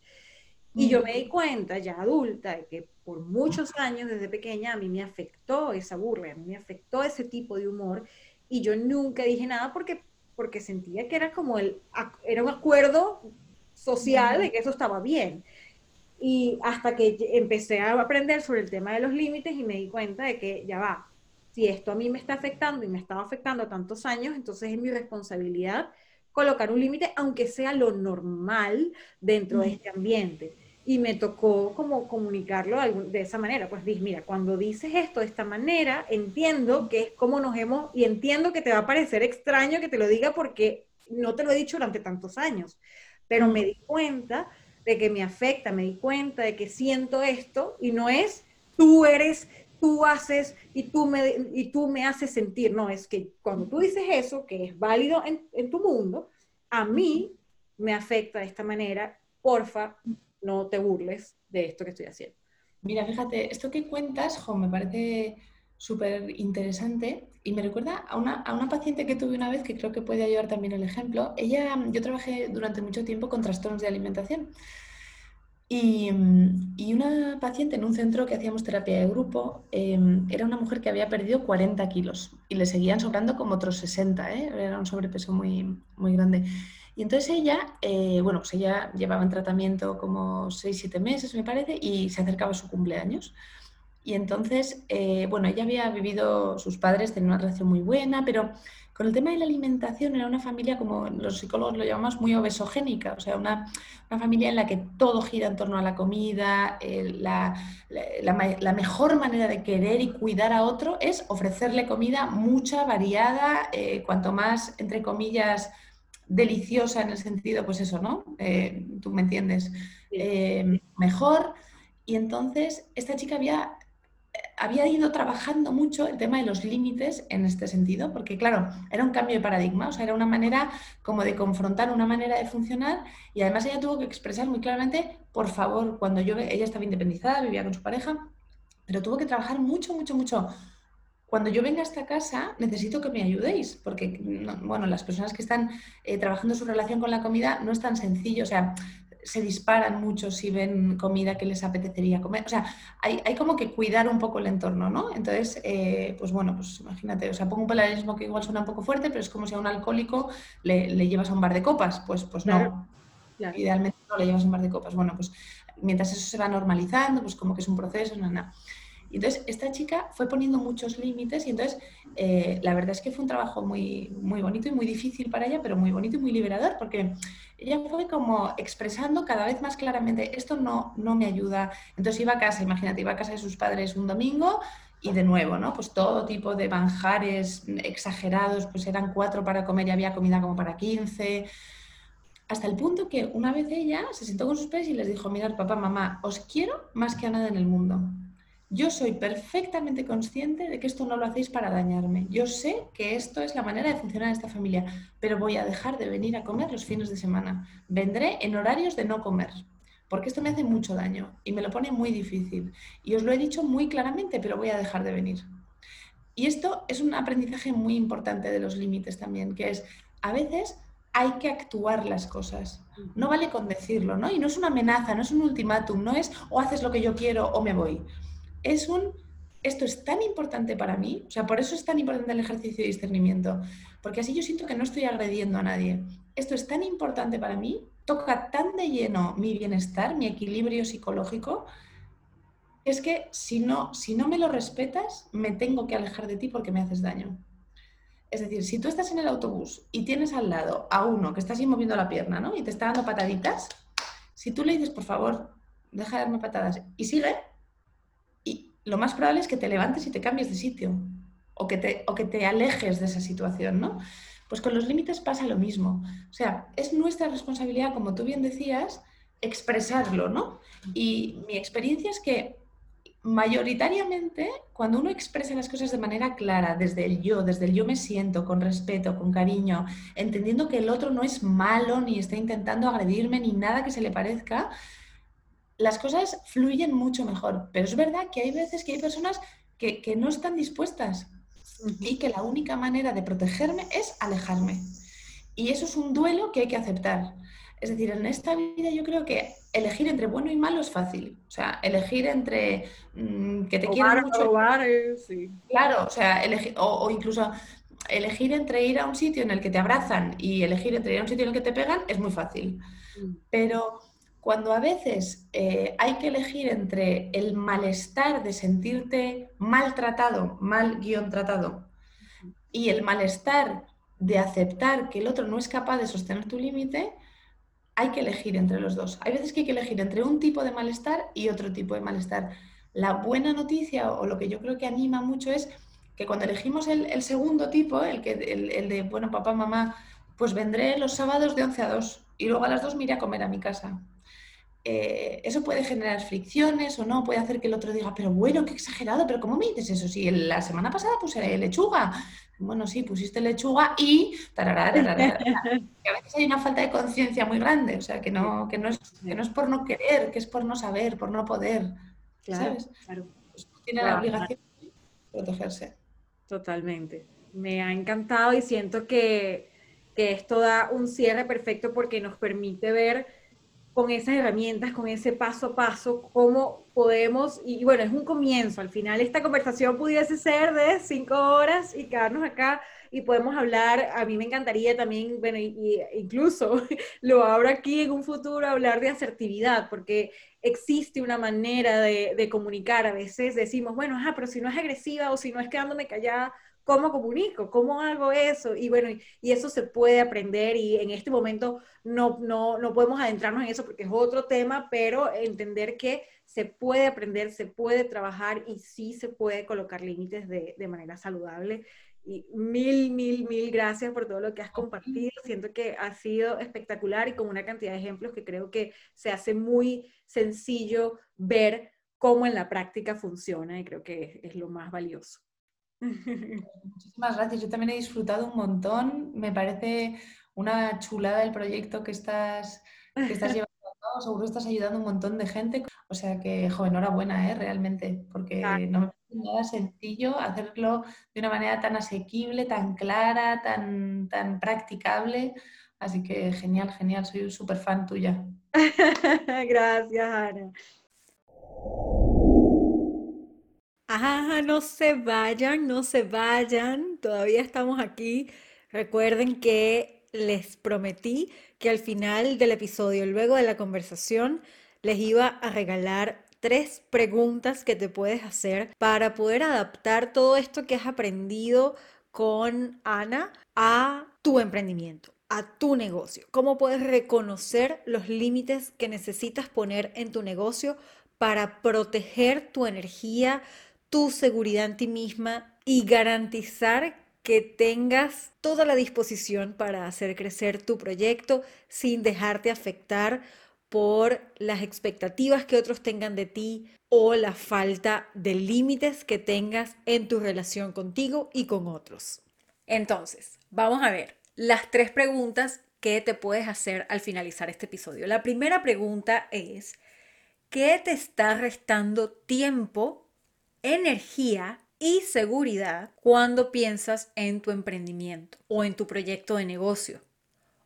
Y yo me di cuenta ya adulta de que por muchos años desde pequeña a mí me afectó esa burla, a mí me afectó ese tipo de humor y yo nunca dije nada porque porque sentía que era como el era un acuerdo social de que eso estaba bien. Y hasta que empecé a aprender sobre el tema de los límites y me di cuenta de que ya va, si esto a mí me está afectando y me estaba afectando tantos años, entonces es mi responsabilidad colocar un límite, aunque sea lo normal dentro de este ambiente. Y me tocó como comunicarlo de esa manera. Pues dije, mira, cuando dices esto de esta manera, entiendo que es como nos hemos, y entiendo que te va a parecer extraño que te lo diga porque no te lo he dicho durante tantos años pero me di cuenta de que me afecta, me di cuenta de que siento esto y no es tú eres, tú haces y tú me, y tú me haces sentir. No, es que cuando tú dices eso, que es válido en, tu mundo, a mí me afecta de esta manera, porfa, no te burles de esto que estoy haciendo. Mira, fíjate, esto que cuentas, jo, me parece súper interesante y me recuerda a una, a una, paciente que tuve una vez que creo que puede ayudar también el ejemplo. Ella, yo trabajé durante mucho tiempo con trastornos de alimentación y, y una paciente en un centro que hacíamos terapia de grupo eh, era una mujer que había perdido 40 kilos y le seguían sobrando como otros 60, ¿eh? era un sobrepeso muy, muy grande. Y entonces ella, eh, bueno, pues ella llevaba en tratamiento como 6-7 meses, me parece, y se acercaba su cumpleaños. Y entonces, eh, bueno, ella había vivido, sus padres tenían una relación muy buena, pero con el tema de la alimentación era una familia, como los psicólogos lo llamamos, muy obesogénica, o sea, una, una familia en la que todo gira en torno a la comida, eh, la, la, la, mejor manera de querer y cuidar a otro es ofrecerle comida mucha, variada, eh, cuanto más, entre comillas, deliciosa en el sentido, pues eso, ¿no? Tú me entiendes, mejor. Y entonces esta chica había, había ido trabajando mucho el tema de los límites en este sentido, porque claro, era un cambio de paradigma, o sea, era una manera como de confrontar una manera de funcionar y además ella tuvo que expresar muy claramente, por favor, cuando yo, ella estaba independizada, vivía con su pareja, pero tuvo que trabajar mucho, mucho, mucho. Cuando yo venga a esta casa necesito que me ayudéis, porque bueno, las personas que están eh, trabajando su relación con la comida no es tan sencillo, o sea, se disparan mucho si ven comida que les apetecería comer, o sea, hay, hay como que cuidar un poco el entorno, ¿no? Entonces, eh, pues bueno, pues imagínate, o sea, pongo un paralelismo que igual suena un poco fuerte, pero es como si a un alcohólico le, le llevas a un bar de copas, pues, pues no, claro. Idealmente no le llevas a un bar de copas, bueno, pues mientras eso se va normalizando, pues como que es un proceso, nada. No, entonces esta chica fue poniendo muchos límites y entonces eh, la verdad es que fue un trabajo muy, muy bonito y muy difícil para ella, pero muy bonito y muy liberador porque ella fue como expresando cada vez más claramente, esto no, no me ayuda. Entonces iba a casa, imagínate, iba a casa de sus padres un domingo y de nuevo, ¿no? Pues todo tipo de manjares exagerados, pues eran cuatro para comer y había comida como para quince. Hasta el punto que una vez ella se sentó con sus padres y les dijo, mirad papá, mamá, os quiero más que a nada en el mundo. Yo soy perfectamente consciente de que esto no lo hacéis para dañarme. Yo sé que esto es la manera de funcionar en esta familia, pero voy a dejar de venir a comer los fines de semana. Vendré en horarios de no comer, porque esto me hace mucho daño y me lo pone muy difícil. Y os lo he dicho muy claramente, pero voy a dejar de venir. Y esto es un aprendizaje muy importante de los límites también, que es a veces hay que actuar las cosas. No vale con decirlo, ¿no? Y no es una amenaza, no es un ultimátum, no es o haces lo que yo quiero o me voy es un, esto es tan importante para mí, o sea, por eso es tan importante el ejercicio de discernimiento, porque así yo siento que no estoy agrediendo a nadie. Esto es tan importante para mí, toca tan de lleno mi bienestar, mi equilibrio psicológico, es que si no, si no me lo respetas, me tengo que alejar de ti porque me haces daño. Es decir, si tú estás en el autobús y tienes al lado a uno que está así moviendo la pierna, ¿no? Y te está dando pataditas, si tú le dices, por favor, deja de darme patadas y sigue, lo más probable es que te levantes y te cambies de sitio o que te, o que te alejes de esa situación, ¿no? Pues con los límites pasa lo mismo. O sea, es nuestra responsabilidad, como tú bien decías, expresarlo, ¿no? Y mi experiencia es que mayoritariamente cuando uno expresa las cosas de manera clara, desde el yo, desde el yo me siento, con respeto, con cariño, entendiendo que el otro no es malo, ni está intentando agredirme, ni nada que se le parezca, las cosas fluyen mucho mejor. Pero es verdad que hay veces que hay personas que, que no están dispuestas y que la única manera de protegerme es alejarme. Y eso es un duelo que hay que aceptar. Es decir, en esta vida yo creo que elegir entre bueno y malo es fácil. O sea, elegir entre mmm, que te quieren mucho. sí. Claro, o sea, elegir, o, o, incluso elegir entre ir a un sitio en el que te abrazan y elegir entre ir a un sitio en el que te pegan es muy fácil. Pero cuando a veces eh, hay que elegir entre el malestar de sentirte maltratado, mal guion tratado, y el malestar de aceptar que el otro no es capaz de sostener tu límite, hay que elegir entre los dos. Hay veces que hay que elegir entre un tipo de malestar y otro tipo de malestar. La buena noticia o lo que yo creo que anima mucho es que cuando elegimos el, segundo tipo, el, que, el, el, de, bueno, papá, mamá, pues vendré los sábados de 11 a 2 y luego a las 2 me iré a comer a mi casa eh, eso puede generar fricciones o no, puede hacer que el otro diga, pero bueno, qué exagerado, pero ¿cómo me dices eso? Si la semana pasada puse lechuga. Bueno, sí, pusiste lechuga y... A veces hay una falta de conciencia muy grande, o sea, que no, que, no es, que no es por no querer, que es por no saber, por no poder. Claro, claro. Pues tiene la obligación de protegerse. Totalmente. Me ha encantado y siento que, que esto da un cierre perfecto porque nos permite ver con esas herramientas, con ese paso a paso, cómo podemos, y, bueno, es un comienzo, al final esta conversación pudiese ser de cinco horas y quedarnos acá y podemos hablar, a mí me encantaría también, bueno, y, incluso lo abro aquí en un futuro, hablar de asertividad, porque existe una manera de, de comunicar, a veces decimos, bueno, ah, pero si no es agresiva o si no es quedándome callada, ¿Cómo comunico? ¿Cómo hago eso? Y bueno, y, eso se puede aprender y en este momento no, no, no podemos adentrarnos en eso porque es otro tema, pero entender que se puede aprender, se puede trabajar y sí se puede colocar límites de, de manera saludable. Y mil, mil, mil gracias por todo lo que has compartido. Siento que ha sido espectacular y con una cantidad de ejemplos que creo que se hace muy sencillo ver cómo en la práctica funciona y creo que es lo más valioso. Muchísimas gracias. Yo también he disfrutado un montón. Me parece una chulada el proyecto que estás, que estás llevando a cabo. Seguro estás ayudando a un montón de gente. O sea que, jo, enhorabuena, ¿eh? realmente, porque no me parece nada sencillo hacerlo de una manera tan asequible, tan clara, tan, tan practicable. Así que genial, genial. Soy un súper fan tuya. Gracias, Ana. No se vayan, no se vayan, todavía estamos aquí. Recuerden que les prometí que al final del episodio, luego de la conversación, les iba a regalar tres preguntas que te puedes hacer para poder adaptar todo esto que has aprendido con Ana a tu emprendimiento, a tu negocio. ¿Cómo puedes reconocer los límites que necesitas poner en tu negocio para proteger tu energía, tu seguridad en ti misma y garantizar que tengas toda la disposición para hacer crecer tu proyecto sin dejarte afectar por las expectativas que otros tengan de ti o la falta de límites que tengas en tu relación contigo y con otros. Entonces, vamos a ver las tres preguntas que te puedes hacer al finalizar este episodio. La primera pregunta es, ¿qué te está restando tiempo energía y seguridad cuando piensas en tu emprendimiento o en tu proyecto de negocio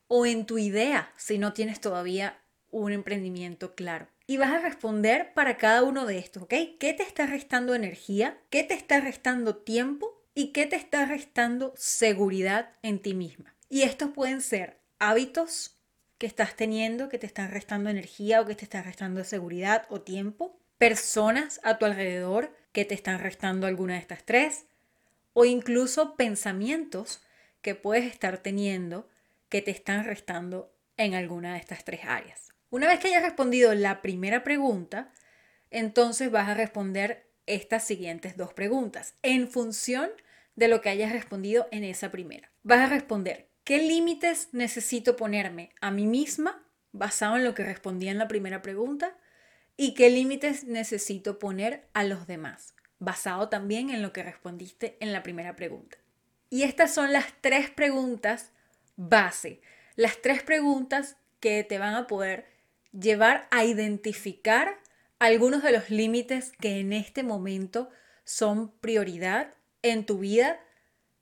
o en tu idea si no tienes todavía un emprendimiento claro. Y vas a responder para cada uno de estos, ¿ok? ¿Qué te está restando energía? ¿Qué te está restando tiempo? ¿Y qué te está restando seguridad en ti misma? Y estos pueden ser hábitos que estás teniendo que te están restando energía o que te están restando seguridad o tiempo, personas a tu alrededor que te están restando alguna de estas tres, o incluso pensamientos que puedes estar teniendo que te están restando en alguna de estas tres áreas. Una vez que hayas respondido la primera pregunta, entonces vas a responder estas siguientes dos preguntas en función de lo que hayas respondido en esa primera. Vas a responder, ¿qué límites necesito ponerme a mí misma basado en lo que respondí en la primera pregunta? Y qué límites necesito poner a los demás, basado también en lo que respondiste en la primera pregunta. Y estas son las tres preguntas base, las tres preguntas que te van a poder llevar a identificar algunos de los límites que en este momento son prioridad en tu vida,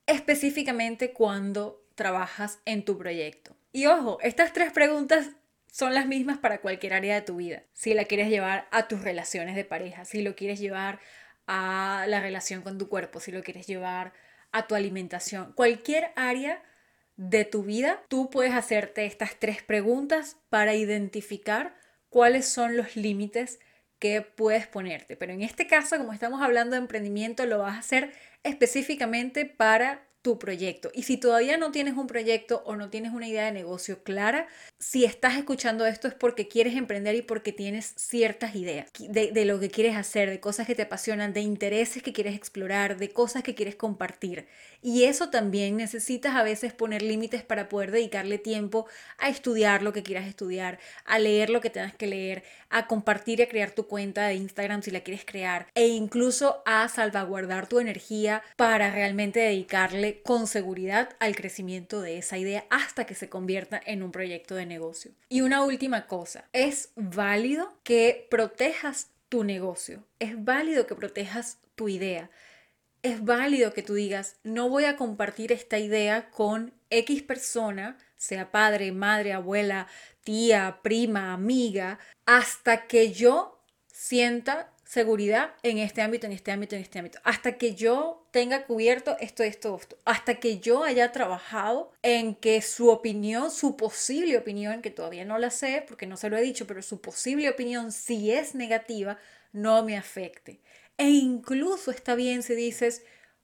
específicamente cuando trabajas en tu proyecto. Y ojo, estas tres preguntas son las mismas para cualquier área de tu vida. Si la quieres llevar a tus relaciones de pareja, si lo quieres llevar a la relación con tu cuerpo, si lo quieres llevar a tu alimentación, cualquier área de tu vida, tú puedes hacerte estas tres preguntas para identificar cuáles son los límites que puedes ponerte. Pero en este caso, como estamos hablando de emprendimiento, lo vas a hacer específicamente para tu proyecto. Y si todavía no tienes un proyecto o no tienes una idea de negocio clara, si estás escuchando esto es porque quieres emprender y porque tienes ciertas ideas de, de, lo que quieres hacer, de cosas que te apasionan, de intereses que quieres explorar, de cosas que quieres compartir. Y eso también necesitas a veces poner límites para poder dedicarle tiempo a estudiar lo que quieras estudiar, a leer lo que tengas que leer, a compartir y a crear tu cuenta de Instagram si la quieres crear e incluso a salvaguardar tu energía para realmente dedicarle con seguridad al crecimiento de esa idea hasta que se convierta en un proyecto de negocio. Y una última cosa, es válido que protejas tu negocio, es válido que protejas tu idea. Es válido que tú digas, no voy a compartir esta idea con X persona, sea padre, madre, abuela, tía, prima, amiga, hasta que yo sienta seguridad en este ámbito, en este ámbito, en este ámbito. Hasta que yo tenga cubierto esto, esto, esto. Hasta que yo haya trabajado en que su opinión, su posible opinión, que todavía no la sé porque no se lo he dicho, pero su posible opinión, si es negativa, no me afecte. E incluso está bien si dices,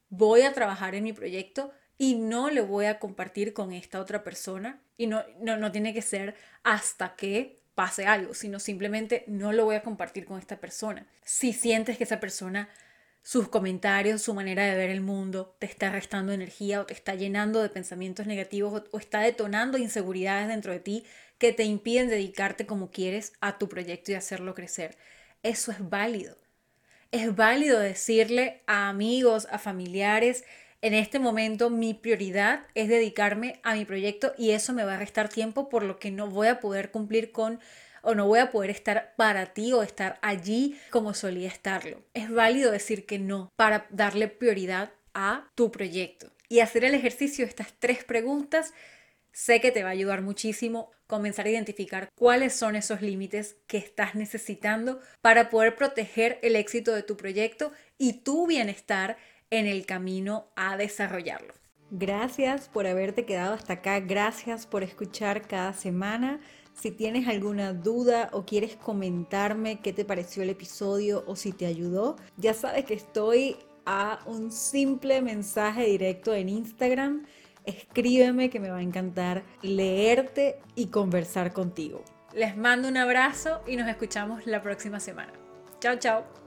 voy a trabajar en mi proyecto y no lo voy a compartir con esta otra persona. Y no, no, no tiene que ser hasta que pase algo, sino simplemente no lo voy a compartir con esta persona. Si sientes que esa persona, sus comentarios, su manera de ver el mundo te está restando energía o te está llenando de pensamientos negativos o, está detonando inseguridades dentro de ti que te impiden dedicarte como quieres a tu proyecto y hacerlo crecer. Eso es válido. Es válido decirle a amigos, a familiares, en este momento mi prioridad es dedicarme a mi proyecto y eso me va a restar tiempo por lo que no voy a poder cumplir con o no voy a poder estar para ti o estar allí como solía estarlo. Es válido decir que no para darle prioridad a tu proyecto. Y hacer el ejercicio de estas tres preguntas sé que te va a ayudar muchísimo comenzar a identificar cuáles son esos límites que estás necesitando para poder proteger el éxito de tu proyecto y tu bienestar en el camino a desarrollarlo. Gracias por haberte quedado hasta acá, gracias por escuchar cada semana. Si tienes alguna duda o quieres comentarme qué te pareció el episodio o si te ayudó, ya sabes que estoy a un simple mensaje directo en Instagram. Escríbeme que me va a encantar leerte y conversar contigo. Les mando un abrazo y nos escuchamos la próxima semana. Chao, chao.